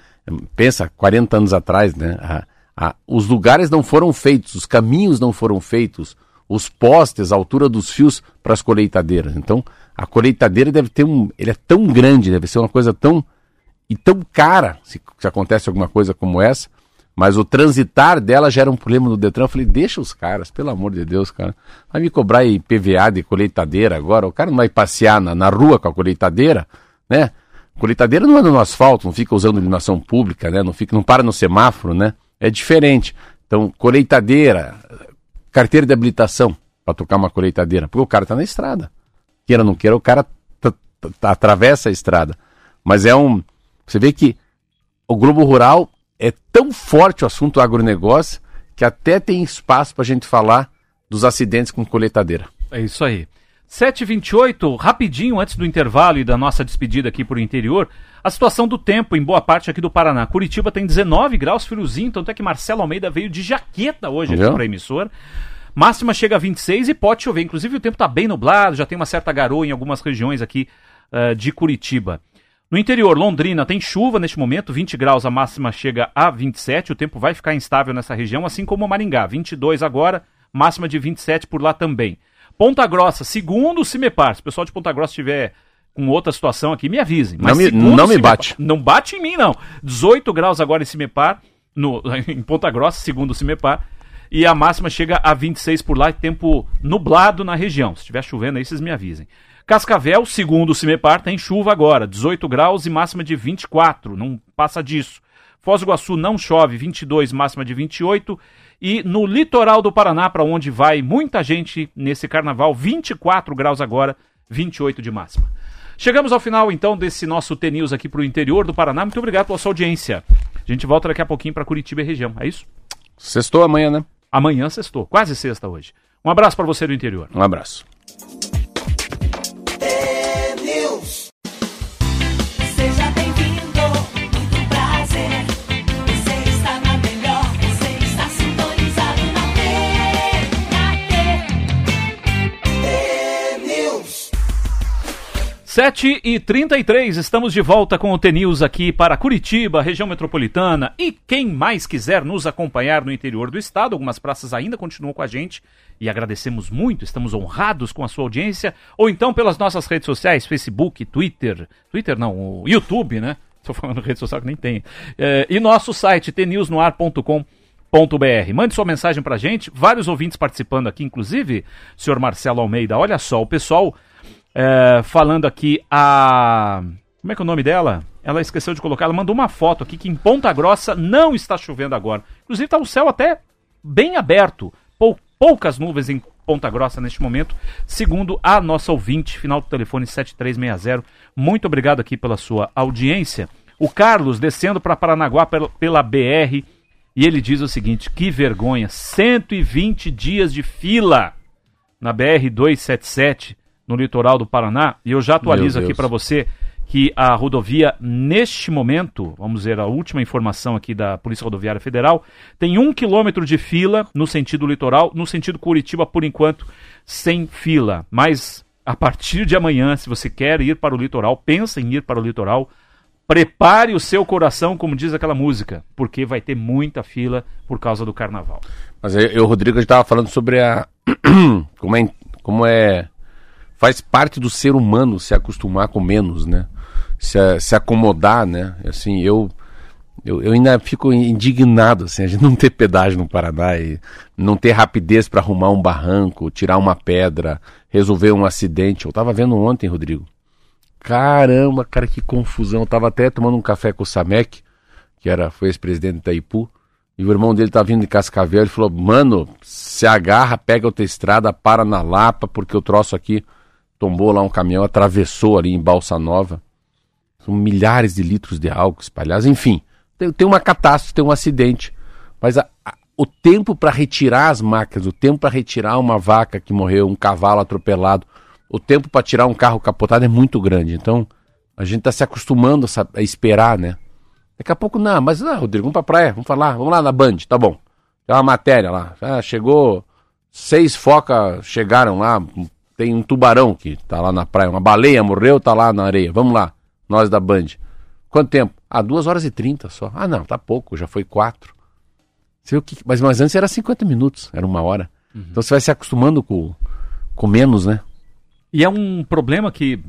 Pensa, 40 anos atrás, né? A- a- os lugares não foram feitos, os caminhos não foram feitos, os postes, a altura dos fios para as colheitadeiras. Então, a colheitadeira deve ter um. Ele é tão grande, deve ser uma coisa tão. e tão cara, se, se acontece alguma coisa como essa. Mas o transitar dela gera um problema no Detran. Eu falei, deixa os caras, pelo amor de Deus, cara. Vai me cobrar IPVA de colheitadeira agora. O cara não vai passear na, na rua com a colheitadeira, né? Colheitadeira não anda no asfalto, não fica usando iluminação pública, né? Não, fica, não para no semáforo, né? É diferente. Então, colheitadeira, carteira de habilitação para tocar uma colheitadeira, porque o cara está na estrada. Queira ou não queira, o cara t- t- t- atravessa a estrada. Mas é um. Você vê que o Globo Rural é tão forte o assunto agronegócio que até tem espaço para a gente falar dos acidentes com colheitadeira. É isso aí. 7h28, rapidinho antes do intervalo e da nossa despedida aqui por interior, a situação do tempo em boa parte aqui do Paraná. Curitiba tem 19 graus, friozinho, tanto é que Marcelo Almeida veio de jaqueta hoje aqui para a emissora. Máxima chega a 26 e pode chover. Inclusive o tempo está bem nublado, já tem uma certa garoa em algumas regiões aqui eh, de Curitiba. No interior, Londrina tem chuva neste momento, 20 graus, a máxima chega a 27. O tempo vai ficar instável nessa região, assim como Maringá, 22 agora, máxima de 27 por lá também. Ponta Grossa, segundo o Cimepar, se o pessoal de Ponta Grossa estiver com outra situação aqui, me avisem. Não me- não me bate. Não bate em mim, não. 18 graus agora em Cimepar, no, em Ponta Grossa, segundo o Cimepar. E a máxima chega a 26 por lá tempo nublado na região. Se estiver chovendo aí, vocês me avisem. Cascavel, segundo o Cimepar, tem chuva agora, 18 graus e máxima de 24, não passa disso. Foz do Iguaçu não chove, 22, máxima de 28. E no litoral do Paraná, para onde vai muita gente nesse carnaval, 24 graus agora, 28 de máxima. Chegamos ao final, então, desse nosso T-News aqui para o interior do Paraná. Muito obrigado pela sua audiência. A gente volta daqui a pouquinho para Curitiba e região, é isso? Sextou amanhã, né? Amanhã sextou, quase sexta hoje. Um abraço para você do interior. Um abraço. 7 e 33 estamos de volta com o T-News aqui para Curitiba, região metropolitana. E quem mais quiser nos acompanhar no interior do estado, algumas praças ainda continuam com a gente e agradecemos muito, estamos honrados com a sua audiência. Ou então pelas nossas redes sociais, Facebook, Twitter, Twitter não, o YouTube, né? Estou falando rede social que nem tem. É, e nosso site, tnewsnoar.com. .br. Mande sua mensagem pra gente, vários ouvintes participando aqui, inclusive, senhor Marcelo Almeida. Olha só, o pessoal é, falando aqui a. Como é que é o nome dela? Ela esqueceu de colocar, ela mandou uma foto aqui que em Ponta Grossa não está chovendo agora. Inclusive está o céu até bem aberto. Pou- poucas nuvens em Ponta Grossa neste momento, segundo a nossa ouvinte, final do telefone 7360. Muito obrigado aqui pela sua audiência. O Carlos descendo para Paranaguá pela, pela BR e ele diz o seguinte: que vergonha, 120 dias de fila na BR 277 no litoral do Paraná. E eu já atualizo aqui para você que a rodovia, neste momento, vamos ver a última informação aqui da Polícia Rodoviária Federal, tem um quilômetro de fila no sentido litoral, no sentido Curitiba, por enquanto, sem fila. Mas a partir de amanhã, se você quer ir para o litoral, pensa em ir para o litoral, prepare o seu coração, como diz aquela música, porque vai ter muita fila por causa do carnaval. Mas eu, o Rodrigo estava falando sobre a. como, é, como é. Faz parte do ser humano se acostumar com menos, né? Se, se acomodar, né? Assim, eu, eu. Eu ainda fico indignado, assim, a gente não ter pedágio no Paraná e não ter rapidez para arrumar um barranco, tirar uma pedra, resolver um acidente. Eu tava vendo ontem, Rodrigo. Caramba, cara, que confusão. Eu tava até tomando um café com o Samek, que era, foi ex-presidente do Itaipu. E o irmão dele tá vindo de Cascavel, ele falou, mano, se agarra, pega outra estrada, para na Lapa, porque o troço aqui tombou lá um caminhão, atravessou ali em Balsa Nova. São milhares de litros de álcool espalhados, enfim. Tem, tem uma catástrofe, tem um acidente. Mas a- a- o tempo para retirar as máquinas, o tempo para retirar uma vaca que morreu, um cavalo atropelado, o tempo para tirar um carro capotado é muito grande. Então, a gente está se acostumando a, a esperar, né? Daqui a pouco, não, mas não, Rodrigo, vamos pra praia, vamos falar, vamos lá na Band, tá bom. Tem uma matéria lá. Ah, chegou, seis focas chegaram lá, tem um tubarão que tá lá na praia, uma baleia morreu, tá lá na areia. Vamos lá, nós da Band. Quanto tempo? Ah, duas horas e trinta só. Ah, não, tá pouco, já foi quatro. Você que... mas, mas antes era 50 minutos, era uma hora. Então você vai se acostumando com, com menos, né? E é um problema que.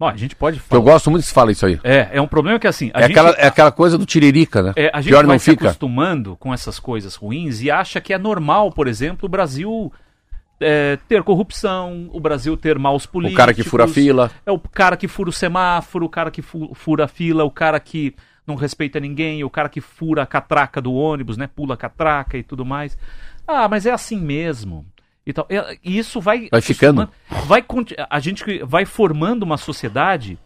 Ó, a gente pode Eu falar. gosto muito que se fala isso aí. É, é um problema que assim. A É gente, aquela, é aquela coisa do tiririca, né? é, a gente Pior vai não se fica. acostumando com essas coisas ruins e acha que é normal, por exemplo, o Brasil é, ter corrupção, o Brasil ter maus O políticos. cara que fura a fila. É o cara que fura o semáforo, o cara que fu- fura a fila, o cara que não respeita ninguém, o cara que fura a catraca do ônibus, né? Pula a catraca e tudo mais. Ah, mas é assim mesmo. E tal. É, E isso vai. Vai ficando. Vai, a gente vai formando uma sociedade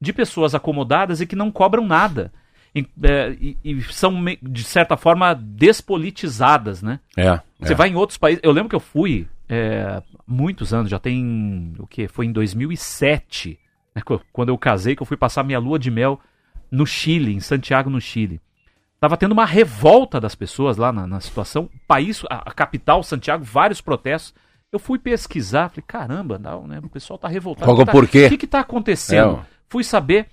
de pessoas acomodadas e que não cobram nada. E, é, e- e são, de certa forma, despolitizadas, né? É. Você é. vai em outros países. Eu lembro que eu fui é, muitos anos, já tem o que? Foi em 2007, né, qu- quando eu casei, que eu fui passar minha lua de mel no Chile, em Santiago, no Chile. Tava tendo uma revolta das pessoas lá na, na situação. O país, a, a capital, Santiago, vários protestos. Eu fui pesquisar, falei, caramba, não, né? O pessoal tá revoltado. Qual que é o tá- porquê? O que que tá acontecendo? É. Fui saber,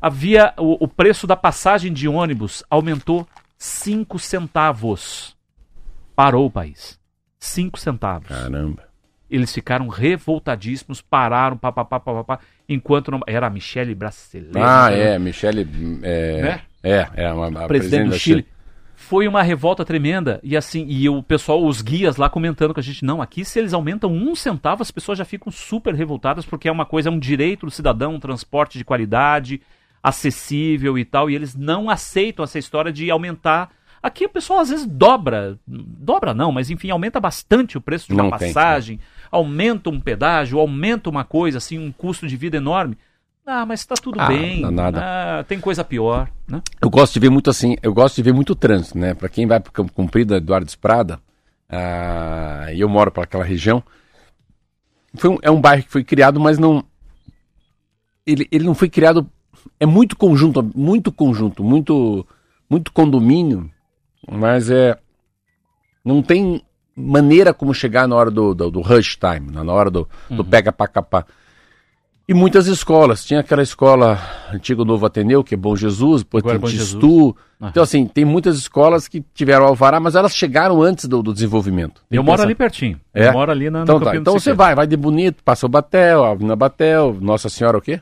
havia o, o preço da passagem de ônibus aumentou 5 centavos. Parou o país. 5 centavos. Caramba. Eles ficaram revoltadíssimos, pararam, papapá, papapá, enquanto não... era a Michelle Brasileira. Ah, né? é, Michele. É, Né? é, é uma, a presidente do Chile. Foi uma revolta tremenda. E assim, e o pessoal, os guias lá comentando com a gente, não, aqui se eles aumentam um centavo, as pessoas já ficam super revoltadas, porque é uma coisa, é um direito do cidadão, um transporte de qualidade, acessível e tal, e eles não aceitam essa história de aumentar. Aqui o pessoal às vezes dobra, dobra não, mas enfim, aumenta bastante o preço de uma Não tem, passagem, aumenta um pedágio, aumenta uma coisa, assim, um custo de vida enorme. Ah, mas tá tudo Ah, bem. dá nada. Ah, tem coisa pior, né? Eu gosto de ver muito assim, eu gosto de ver muito trânsito, né? Para quem vai para Campo Comprido, Eduardo Esprada, ah, eu moro para aquela região, foi um- é um bairro que foi criado, mas não, ele, ele não foi criado, é muito conjunto, muito conjunto, muito, muito condomínio, mas é, não tem maneira como chegar na hora do, do, do rush time, na hora do, do pega pra capar. E muitas escolas. Tinha aquela escola antigo Novo Ateneu, que é Bom Jesus, depois Agora tem Jesus. Tistu. Então, assim, tem muitas escolas que tiveram alvará, mas elas chegaram antes do, do desenvolvimento. Tem Eu moro ali pertinho. É? Eu moro ali na, Então, tá. Então você vai, vai de bonito, passa o Batel, a Avenida Batel, Nossa Senhora o quê?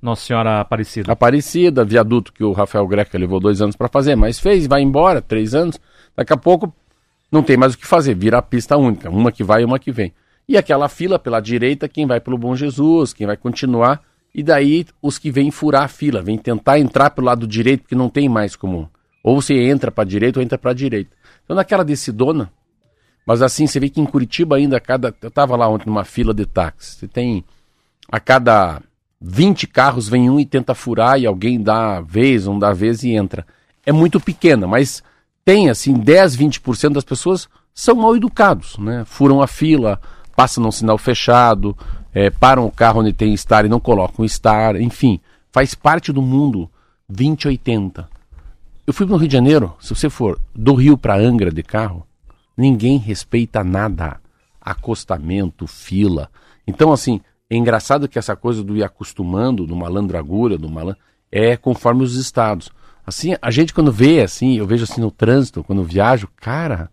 Nossa Senhora Aparecida. Aparecida, viaduto que o Rafael Greca levou dois anos para fazer, mas fez, vai embora, três anos. Daqui a pouco não tem mais o que fazer, vira a pista única, uma que vai e uma que vem. E aquela fila pela direita, quem vai pelo Bom Jesus, quem vai continuar, e daí os que vêm furar a fila, vêm tentar entrar pelo lado direito, porque não tem mais como. Ou você entra para direita ou entra para direita. Então naquela decidona, mas assim, você vê que em Curitiba ainda, cada. Eu estava lá ontem numa fila de táxi. Você tem. A cada 20 carros vem um e tenta furar e alguém dá vez, um dá vez e entra. É muito pequena, mas tem assim, 10, 20% das pessoas são mal educados, né? Furam a fila, passam num sinal fechado, eh, param o carro onde tem estar e não colocam estar, enfim, faz parte do mundo 2080. Eu fui no Rio de Janeiro, se você for do Rio para Angra de carro, ninguém respeita nada. Acostamento, fila. Então, assim, é engraçado que essa coisa do ir acostumando, do malandro agulha, do malandro, é conforme os estados. Assim, a gente quando vê, assim, eu vejo assim no trânsito, quando viajo, cara,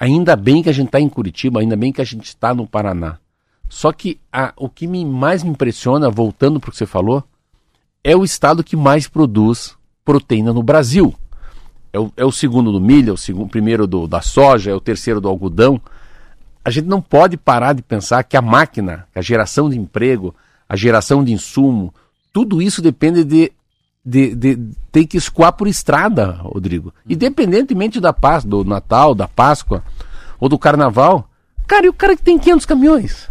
ainda bem que a gente está em Curitiba, ainda bem que a gente está no Paraná. Só que a- o que me, mais me impressiona, voltando para o que você falou, é o estado que mais produz proteína no Brasil. É o, é o segundo do milho, é o segundo, primeiro do, da soja, é o terceiro do algodão. A gente não pode parar de pensar que a máquina, a geração de emprego, a geração de insumo, tudo isso depende de, de, de ter que escoar por estrada, Rodrigo. Independentemente da paz, do Natal, da Páscoa ou do Carnaval. Cara, e o cara que tem 500 caminhões?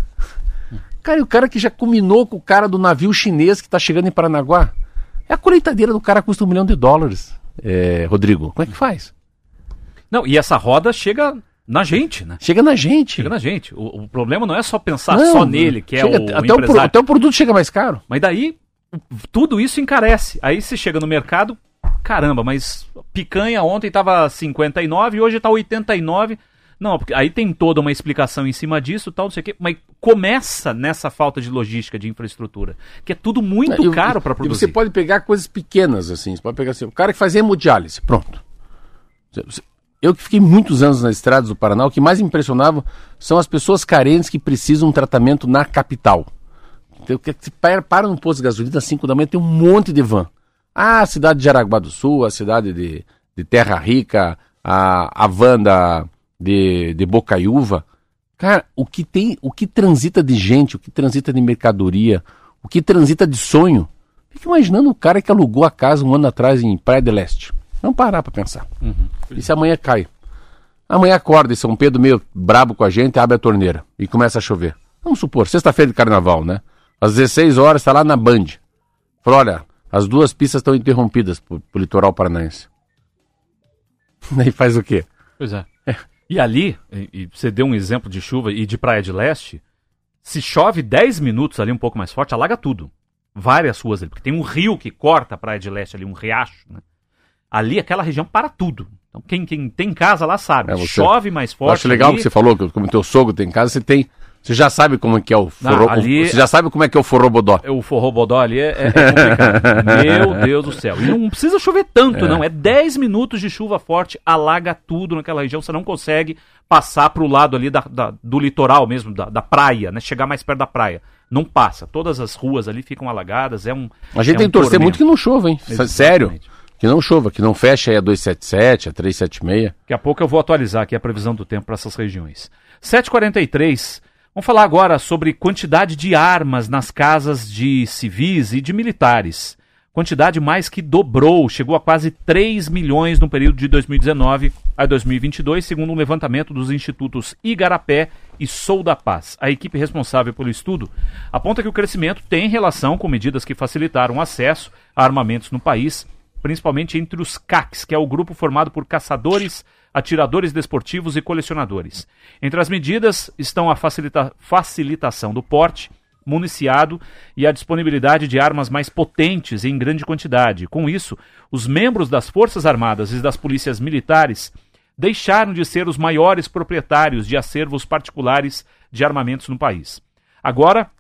Cara, e o cara que já combinou com o cara do navio chinês que está chegando em Paranaguá? É a colheitadeira do cara custa um milhão de dólares, é, Rodrigo. Como é que faz? Não, e essa roda chega na gente, né? Chega na gente. Chega na gente. O, o problema não é só pensar Não, só nele, que é o, o até, o até o produto chega mais caro. Mas daí, tudo isso encarece. Aí você chega no mercado, caramba, mas picanha ontem tava 59 e hoje tá 89. Não, porque aí tem toda uma explicação em cima disso, tal, não sei o quê. Mas começa nessa falta de logística, de infraestrutura, que é tudo muito E- caro e- para E produzir. você pode pegar coisas pequenas, assim. Você pode pegar assim, o cara que faz hemodiálise, pronto. Você- Eu que fiquei muitos anos nas estradas do Paraná, o que mais impressionava são as pessoas carentes que precisam de um tratamento na capital. Então, que- que para, no posto de gasolina às 5 da manhã, tem um monte de van. Ah, a cidade de Araguá do Sul, a cidade de, de Terra Rica, a, a van da, de, de Bocaiúva. Cara, o que tem, o que transita de gente, o que transita de mercadoria, o que transita de sonho. Fica imaginando o cara que alugou a casa um ano atrás em Praia de Leste. Vamos parar pra pensar. E se amanhã cai? Amanhã acorda e São Pedro meio brabo com a gente, abre a torneira e começa a chover. Vamos supor, sexta-feira de carnaval, né? Às 16 horas está lá na Band. Falou, olha, as duas pistas estão interrompidas pro, pro litoral paranaense. Daí faz o quê? Pois é. E ali, e, e você deu um exemplo de chuva e de Praia de Leste, se chove 10 minutos ali um pouco mais forte, alaga tudo. Várias ruas ali, porque tem um rio que corta a Praia de Leste ali, um riacho, né? Ali, aquela região para tudo. Então, quem, quem tem casa lá sabe. É, você- Chove mais Eu forte. acho legal ali, que você falou, que como teu sogro tem casa, você tem, Você já sabe como é que é o Não, forro... ali- Você já sabe como é que é o forrobodó. O forrobodó ali é, é- é complicado. Meu Deus do céu. E não precisa chover tanto, não. É 10 minutos de chuva forte, alaga tudo naquela região. Você não consegue passar pro lado ali da, da- do litoral mesmo, da, da praia, né? Chegar mais perto da praia. Não passa. Todas as ruas ali ficam alagadas. É um. A gente é tem um que torcer tormento. muito que não chova, hein? Exatamente. Sério. Que não chova, que não feche aí a 277, a 376. Daqui a pouco eu vou atualizar aqui a previsão do tempo para essas regiões. 7h43, vamos falar agora sobre quantidade de armas nas casas de civis e de militares. Quantidade mais que dobrou, chegou a quase 3 milhões no período de 2019 a 2022, segundo um levantamento dos institutos Igarapé e Sou da Paz. A equipe responsável pelo estudo aponta que o crescimento tem relação com medidas que facilitaram o acesso a armamentos no país, principalmente entre os CACs, que é o grupo formado por caçadores, atiradores desportivos e colecionadores. Entre as medidas estão a facilita- facilitação do porte, municiado e a disponibilidade de armas mais potentes e em grande quantidade. Com isso, os membros das Forças Armadas e das polícias militares deixaram de ser os maiores proprietários de acervos particulares de armamentos no país. Agora,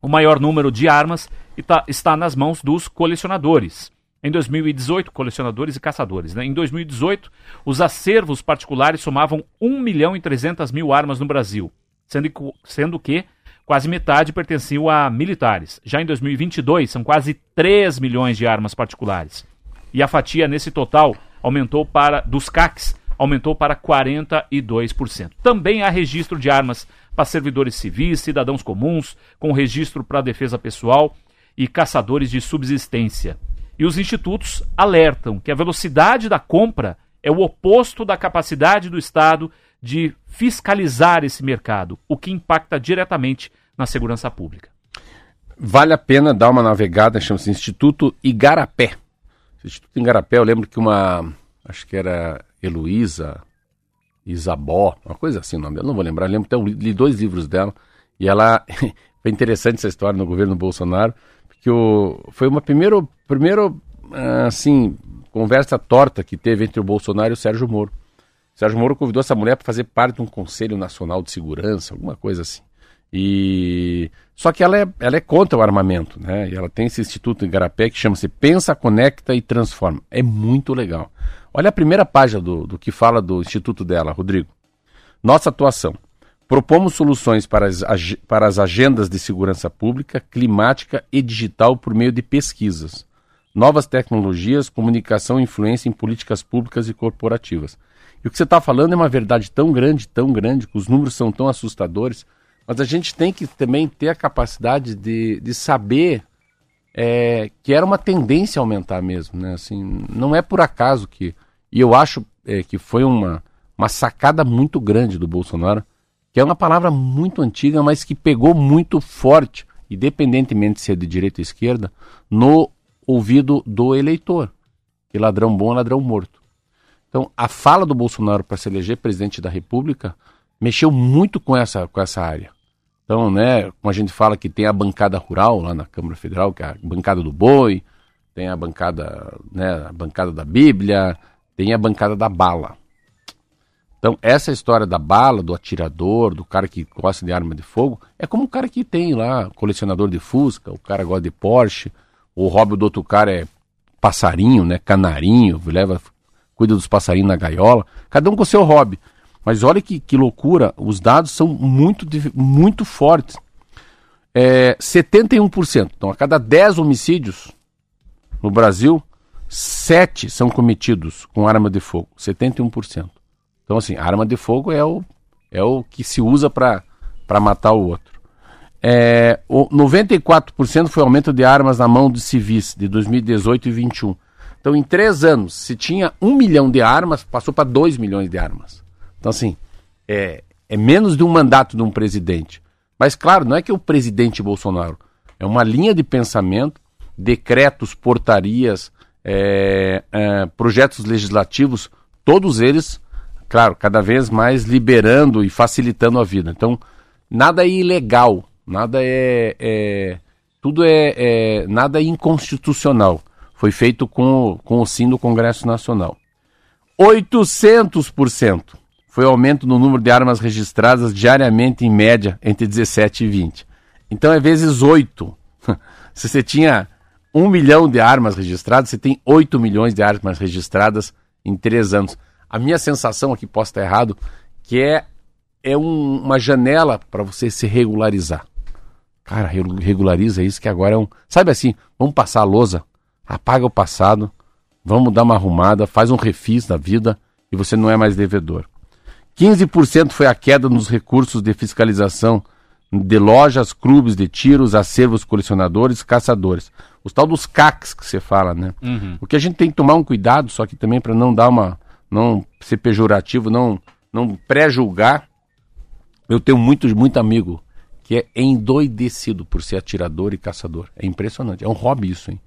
o maior número de armas está, está nas mãos dos colecionadores. Em 2018, colecionadores e caçadores. Né? Em 2018, os acervos particulares somavam 1 milhão e 300 mil armas no Brasil, sendo, que- sendo que quase metade pertenciam a militares. Já em 2022, são quase 3 milhões de armas particulares. E a fatia nesse total aumentou para dos CACs aumentou para 42%. Também há registro de armas para servidores civis, cidadãos comuns, com registro para defesa pessoal e caçadores de subsistência. E os institutos alertam que a velocidade da compra é o oposto da capacidade do Estado de fiscalizar esse mercado, o que impacta diretamente na segurança pública. Vale a pena dar uma navegada, chama-se Instituto Igarapé. Instituto Igarapé, eu lembro que uma, acho que era Heloísa Isabó, uma coisa assim o nome dela, não vou lembrar, eu lembro até li dois livros dela, e ela, foi interessante essa história no governo Bolsonaro, porque o, foi uma primeira, primeiro, ah, assim, conversa torta que teve entre o Bolsonaro e o Sérgio Moro. O Sérgio Moro convidou essa mulher para fazer parte de um Conselho Nacional de Segurança, alguma coisa assim. E só que ela é, ela é contra o armamento, né? E ela tem esse instituto em Garapé que chama-se Pensa, Conecta e Transforma. É muito legal. Olha a primeira página do, do que fala do instituto dela, Rodrigo. Nossa atuação. Propomos soluções para as, para as agendas de segurança pública, climática e digital por meio de pesquisas, novas tecnologias, comunicação e influência em políticas públicas e corporativas. E o que você está falando é uma verdade tão grande, tão grande, que os números são tão assustadores, mas a gente tem que também ter a capacidade de, de saber é, que era uma tendência a aumentar mesmo, né? Assim, não é por acaso que. E eu acho é, que foi uma, uma sacada muito grande do Bolsonaro, que é uma palavra muito antiga, mas que pegou muito forte, independentemente se é de direita ou esquerda, no ouvido do eleitor. Que ladrão bom é ladrão morto. Então, a fala do Bolsonaro para se eleger presidente da República mexeu muito com essa, com essa área. Então, né, como a gente fala que tem a bancada rural lá na Câmara Federal, que é a bancada do boi, tem a bancada, né, a bancada da Bíblia, tem a bancada da bala. Então, essa história da bala, do atirador, do cara que gosta de arma de fogo, é como o cara que tem lá, colecionador de Fusca, o cara gosta de Porsche, o hobby do outro cara é passarinho, né, canarinho, leva, cuida dos passarinhos na gaiola, cada um com o seu hobby. Mas olha que, que loucura, os dados são muito, muito fortes. É, 71%. Então, a cada 10 homicídios no Brasil, 7 são cometidos com arma de fogo. 71%. Então, assim, arma de fogo é o, é o que se usa para matar o outro. É, o 94% foi aumento de armas na mão de civis de 2018 e 2021. Então, em três anos, se tinha um milhão de armas, passou para 2 milhões de armas. Então, assim, é, é menos de um mandato de um presidente. Mas, claro, não é que o presidente Bolsonaro. É uma linha de pensamento, decretos, portarias, é, é, projetos legislativos, todos eles, claro, cada vez mais liberando e facilitando a vida. Então, nada é ilegal, nada é. é- tudo é, é- nada é inconstitucional. Foi feito com, com o sim do Congresso Nacional. 800% foi o aumento no número de armas registradas diariamente, em média, entre 17 e 20. Então é vezes 8. Se você tinha um milhão de armas registradas, você tem 8 milhões de armas registradas em três anos. A minha sensação aqui, posso estar errado, que é, é um- uma janela para você se regularizar. Cara, regu- regulariza isso que agora é um. Sabe assim, vamos passar a lousa, apaga o passado, vamos dar uma arrumada, faz um refis da vida e você não é mais devedor. 15% foi a queda nos recursos de fiscalização de lojas, clubes de tiros, acervos colecionadores, caçadores. Os tal dos CACs que você fala, né? O que a gente tem que tomar um cuidado, só que também para não dar uma. Não ser pejorativo, não, não pré-julgar. Eu tenho muito, muito amigo que é endoidecido por ser atirador e caçador. É impressionante. É um hobby isso, hein?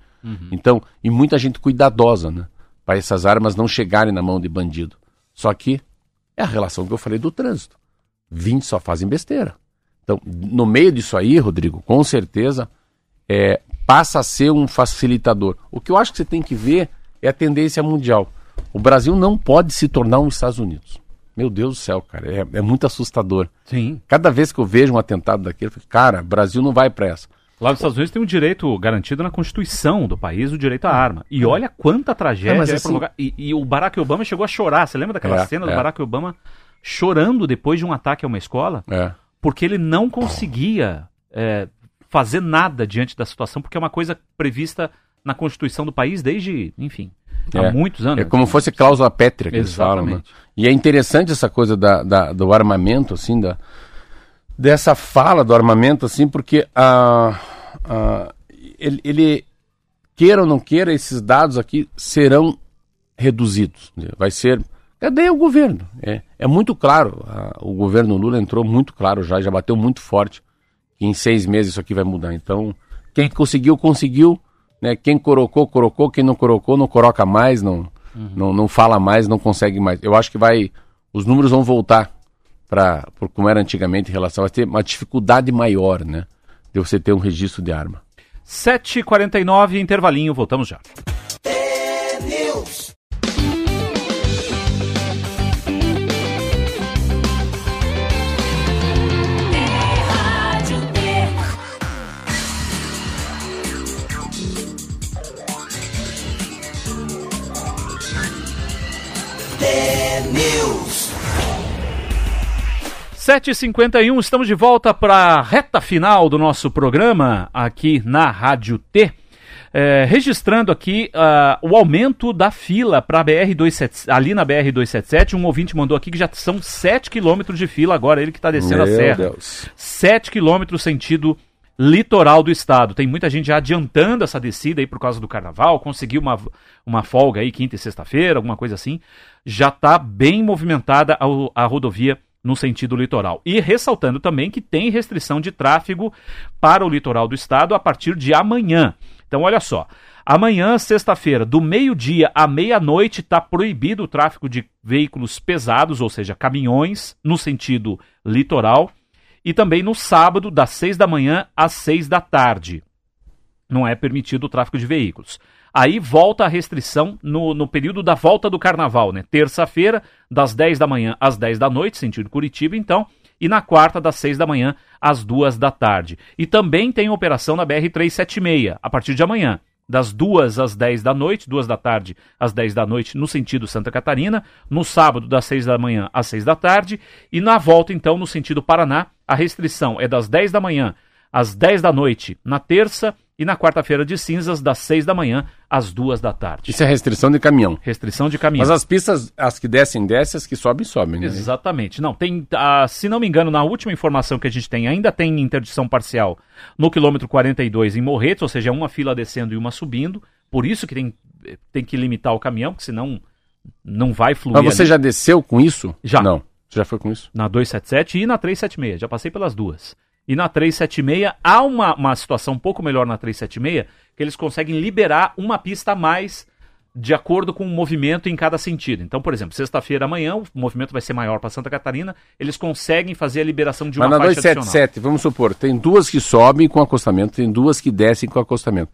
Então, e muita gente cuidadosa, né? Para essas armas não chegarem na mão de bandido. Só que é a relação que eu falei do trânsito. 20 só fazem besteira. Então, no meio disso aí, Rodrigo, com certeza, é, passa a ser um facilitador. O que eu acho que você tem que ver é a tendência mundial. O Brasil não pode se tornar um Estados Unidos. Meu Deus do céu, cara, é, é muito assustador. Sim. Cada vez que eu vejo um atentado daquele, eu fico, cara, Brasil não vai para essa. Lá nos Estados Unidos tem um direito garantido na Constituição do país, o direito à arma. E olha quanta tragédia É, é assim-. E, e o Barack Obama chegou a chorar. Você lembra daquela É, cena do é. Barack Obama chorando depois de um ataque a uma escola? É. Porque ele não conseguia é, fazer nada diante da situação, porque é uma coisa prevista na Constituição do país desde, enfim, há É. muitos anos. É como fosse cláusula pétrea que eles falam, né? Exatamente. E é interessante essa coisa da, da- do armamento, assim, da, dessa fala do armamento, assim, porque a, a- ele, ele, queira ou não queira, esses dados aqui serão reduzidos. né? Vai ser. Cadê o governo? É, é muito claro. a- o governo Lula entrou muito claro já, já bateu muito forte que em seis meses isso aqui vai mudar. Então, quem conseguiu, conseguiu. Né? Quem colocou, colocou. Quem não colocou, não coloca mais, não, não, não fala mais, não consegue mais. Eu acho que vai. Os números vão voltar para como era antigamente em relação a ter uma dificuldade maior, né? De você ter um registro de arma. 7h49, intervalinho, voltamos já. 7h51, estamos de volta para a reta final do nosso programa aqui na Rádio T. É, registrando aqui ah, o aumento da fila para BR-277, ali na BR-277, um ouvinte mandou aqui que já são 7 quilômetros de fila agora, ele que está descendo a serra. Deus. 7 quilômetros sentido litoral do estado. Tem muita gente já adiantando essa descida aí por causa do carnaval, conseguiu uma, uma folga aí quinta e sexta-feira, alguma coisa assim. Já está bem movimentada a, a rodovia no sentido litoral. E ressaltando também que tem restrição de tráfego para o litoral do estado a partir de amanhã. Então, olha só. Amanhã, sexta-feira, do meio-dia à meia-noite, está proibido o tráfego de veículos pesados, ou seja, caminhões, no sentido litoral e também no sábado, das 6 da manhã às 6 da tarde. Não é permitido o tráfego de veículos. Aí volta a restrição no, no período da volta do carnaval, né? Terça-feira, das 10 da manhã às 10 da noite, sentido Curitiba, então. E na quarta, das 6 da manhã às 2 da tarde. E também tem operação na BR-376, a partir de amanhã das 2 às 10 da noite, 2 da tarde às 10 da noite, no sentido Santa Catarina, no sábado, das 6 da manhã às 6 da tarde, e na volta, então, no sentido Paraná, a restrição é das 10 da manhã às 10 da noite na terça e na quarta-feira de cinzas, das 6 da manhã às 2 da tarde. Isso é restrição de caminhão. Restrição de caminho. Mas as pistas, as que descem, descem, as que sobem, sobem. Né? Exatamente. Não, tem, ah, se não me engano, na última informação que a gente tem, ainda tem interdição parcial no quilômetro 42 em Morretes, ou seja, é uma fila descendo e uma subindo. Por isso que tem, tem que limitar o caminhão, porque senão não vai fluir. Mas você ali. já desceu com isso? Já. Não. Você já foi com isso? Na 277 e na 376. Já passei pelas duas. E na 376 há uma, uma situação um pouco melhor na 376, que eles conseguem liberar uma pista a mais de acordo com o movimento em cada sentido. Então, por exemplo, sexta-feira amanhã o movimento vai ser maior para Santa Catarina, eles conseguem fazer a liberação de uma Mas na faixa adicional. 277, vamos supor, tem duas que sobem com acostamento, tem duas que descem com acostamento.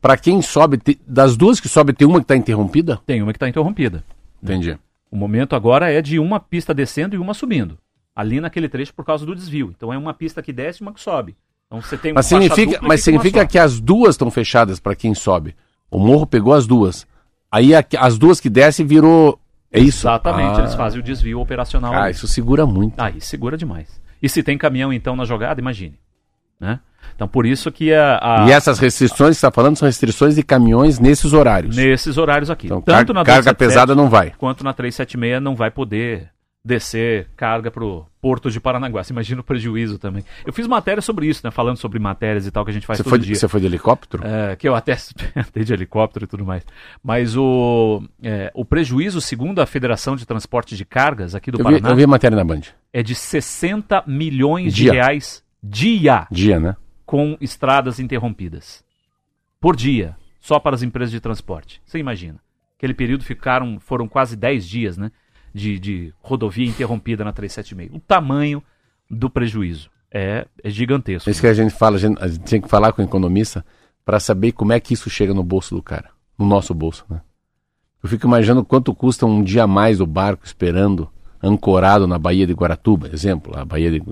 Para quem sobe, te- das duas que sobem, tem uma que está interrompida? Tem uma que está interrompida. Entendi. O momento agora é de uma pista descendo e uma subindo. Ali naquele trecho por causa do desvio. Então é uma pista que desce e uma que sobe. Então você tem Mas significa, mas significa que as duas estão fechadas para quem sobe. O morro pegou as duas. Aí a- as duas que descem virou. É isso? Exatamente, Ah, eles fazem o desvio operacional. Ah, ali. isso segura muito. Aí segura demais. E se tem caminhão então na jogada, imagine. Né? Então por isso que a, a- E essas restrições que você está falando são restrições de caminhões nesses horários. nesses horários aqui, Então, tanto car- na carga 277 pesada não vai. quanto na 376 não vai poder descer carga pro Porto de Paranaguá. Você imagina o prejuízo também. Eu fiz matéria sobre isso, né? Falando sobre matérias e tal que a gente faz Você todo foi, dia. você foi de helicóptero? É, que eu até andei de helicóptero e tudo mais. Mas o, é, o prejuízo, segundo a Federação de Transporte de Cargas aqui do eu, vi, Paraná, eu vi a matéria na Band. é de 60 milhões Dia. de reais dia Dia, né? com estradas interrompidas. Por dia, só para as empresas de transporte. Você imagina. Aquele período ficaram, foram quase 10 dias, né? De, de rodovia interrompida na 376. O tamanho do prejuízo é, é gigantesco. É isso que a gente fala, a gente, a gente tem que falar com o economista para saber como é que isso chega no bolso do cara. No nosso bolso, né? Eu fico imaginando quanto custa um dia a mais o barco esperando, ancorado na Baía de Guaratuba, exemplo, a Baía de,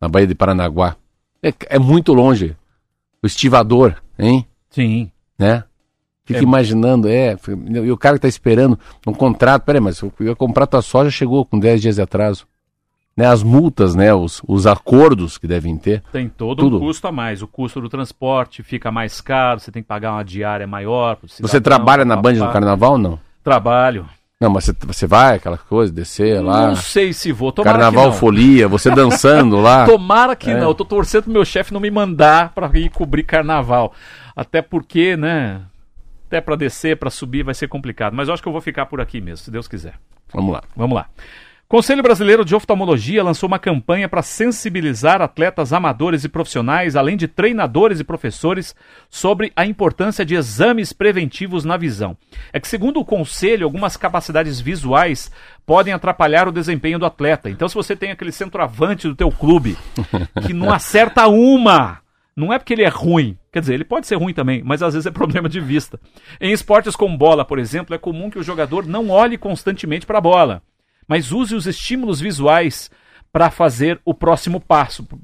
na Baía de Paranaguá. É, é muito longe. O estivador, hein? Sim. né? Fica É. imaginando, é, e o cara que tá esperando um contrato, peraí, mas eu ia comprar tua soja, chegou com 10 dias de atraso. Né, as multas, né, os, os acordos que devem ter. Tem todo Tudo. um custo a mais. O custo do transporte fica mais caro, você tem que pagar uma diária maior. pro Você cidadão, trabalha na. Band no carnaval, não? Trabalho. Não, mas você, você vai, aquela coisa, descer lá, Não sei se vou. Tomara carnaval folia, você dançando lá. Tomara que É. não. Eu tô torcendo pro meu chefe não me mandar pra ir cobrir carnaval. Até porque, né? Até pra descer, pra subir vai ser complicado. Mas eu acho que eu vou ficar por aqui mesmo, se Deus quiser. Vamos lá. Vamos lá. Conselho Brasileiro de Oftalmologia lançou uma campanha para sensibilizar atletas amadores e profissionais, além de treinadores e professores, sobre a importância de exames preventivos na visão. É que, segundo o conselho, algumas capacidades visuais podem atrapalhar o desempenho do atleta. Então, se você tem aquele centroavante do teu clube que não acerta uma, não é porque ele é ruim. Quer dizer, ele pode ser ruim também, mas às vezes é problema de vista. Em esportes com bola, por exemplo, é comum que o jogador não olhe constantemente para a bola mas use os estímulos visuais para fazer o próximo passo, p-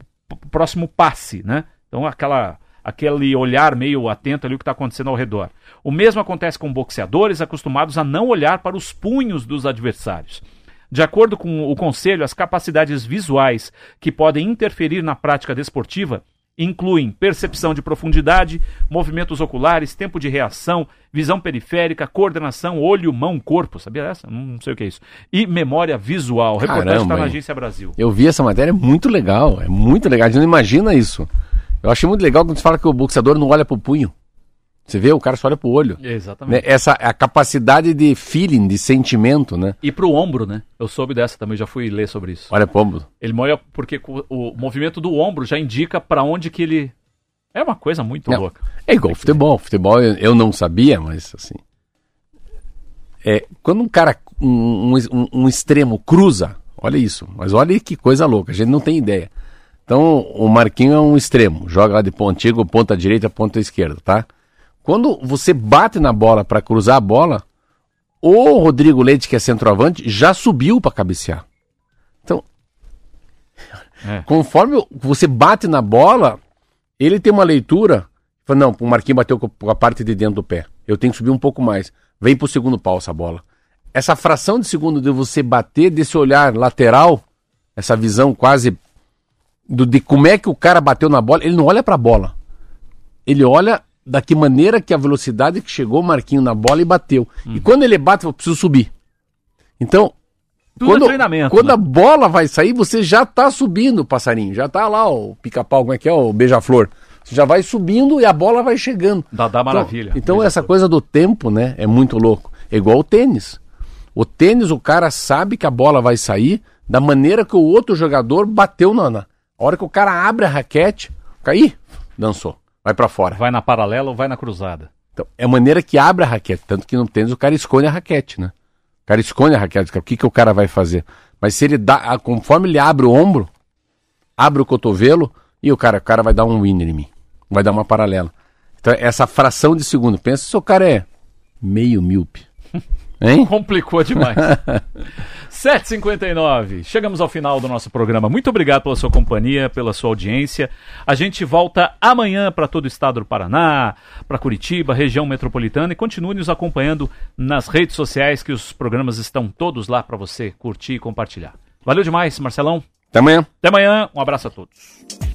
próximo passe, né? Então aquela aquele olhar meio atento ali o que está acontecendo ao redor. O mesmo acontece com boxeadores acostumados a não olhar para os punhos dos adversários. De acordo com o conselho, as capacidades visuais que podem interferir na prática desportiva incluem percepção de profundidade, movimentos oculares, tempo de reação, visão periférica, coordenação, olho, mão, corpo. Sabia essa? Não sei o que é isso. E memória visual. Reportagem está Caramba, na hein? Agência Brasil. Eu vi essa matéria, é muito legal, é muito legal. A gente não imagina isso. Eu achei muito legal quando você fala que o boxeador não olha pro punho. Você vê, o cara só olha pro olho. Né? Exatamente. Essa a capacidade de feeling, de sentimento, né? E pro ombro, né? Eu soube dessa também, já fui ler sobre isso. Olha pro ombro. Ele molha porque o, movimento do ombro já indica para onde que ele. É uma coisa muito Não, louca. É igual futebol. Futebol eu, não sabia, mas assim. É, quando um cara, um, um, um extremo cruza, olha isso, mas olha que coisa louca, a gente não tem ideia. Então, o Marquinho é um extremo, joga lá de pontigo, ponta direita, ponta esquerda, tá? Quando você bate na bola para cruzar a bola, o Rodrigo Leite, que é centroavante, já subiu para cabecear. Então, É. conforme você bate na bola, ele tem uma leitura. Fala, não, o Marquinhos bateu com a parte de dentro do pé. Eu tenho que subir um pouco mais. Vem pro segundo pau essa bola. Essa fração de segundo de você bater, desse olhar lateral, essa visão quase do, de como é que o cara bateu na bola, ele não olha pra bola. Ele olha da que maneira que a velocidade que chegou o Marquinho na bola e bateu. E quando ele bate, eu preciso subir. Então, Tudo quando, é quando né? a bola vai sair, você já tá subindo o passarinho. Já tá lá o pica-pau, como é que é? O beija-flor. Você já vai subindo e a bola vai chegando. Dá, dá maravilha. Então, então Beija essa coisa do tempo, né, é muito louco. É igual o tênis. O tênis, o cara sabe que a bola vai sair da maneira que o outro jogador bateu na. na- A hora que o cara abre a raquete, cair, dançou, vai pra fora. Vai na paralela ou vai na cruzada. Então, é a maneira que abre a raquete. Tanto que no tênis o cara esconde a raquete, né? O cara esconde a raquete. O que, que o cara vai fazer? Mas se ele dá. Conforme ele abre o ombro, abre o cotovelo, e o cara, o cara vai dar um winner em mim. Vai dar uma paralela. Então, essa fração de segundo. Pensa se o cara é meio míope. Hein? Complicou demais. 7h59. Chegamos ao final do nosso programa. Muito obrigado pela sua companhia, pela sua audiência. A gente volta amanhã para todo o estado do Paraná, para Curitiba, região metropolitana e continue nos acompanhando nas redes sociais que os programas estão todos lá para você curtir e compartilhar. Valeu demais, Marcelão. Até amanhã. Até amanhã. Um abraço a todos.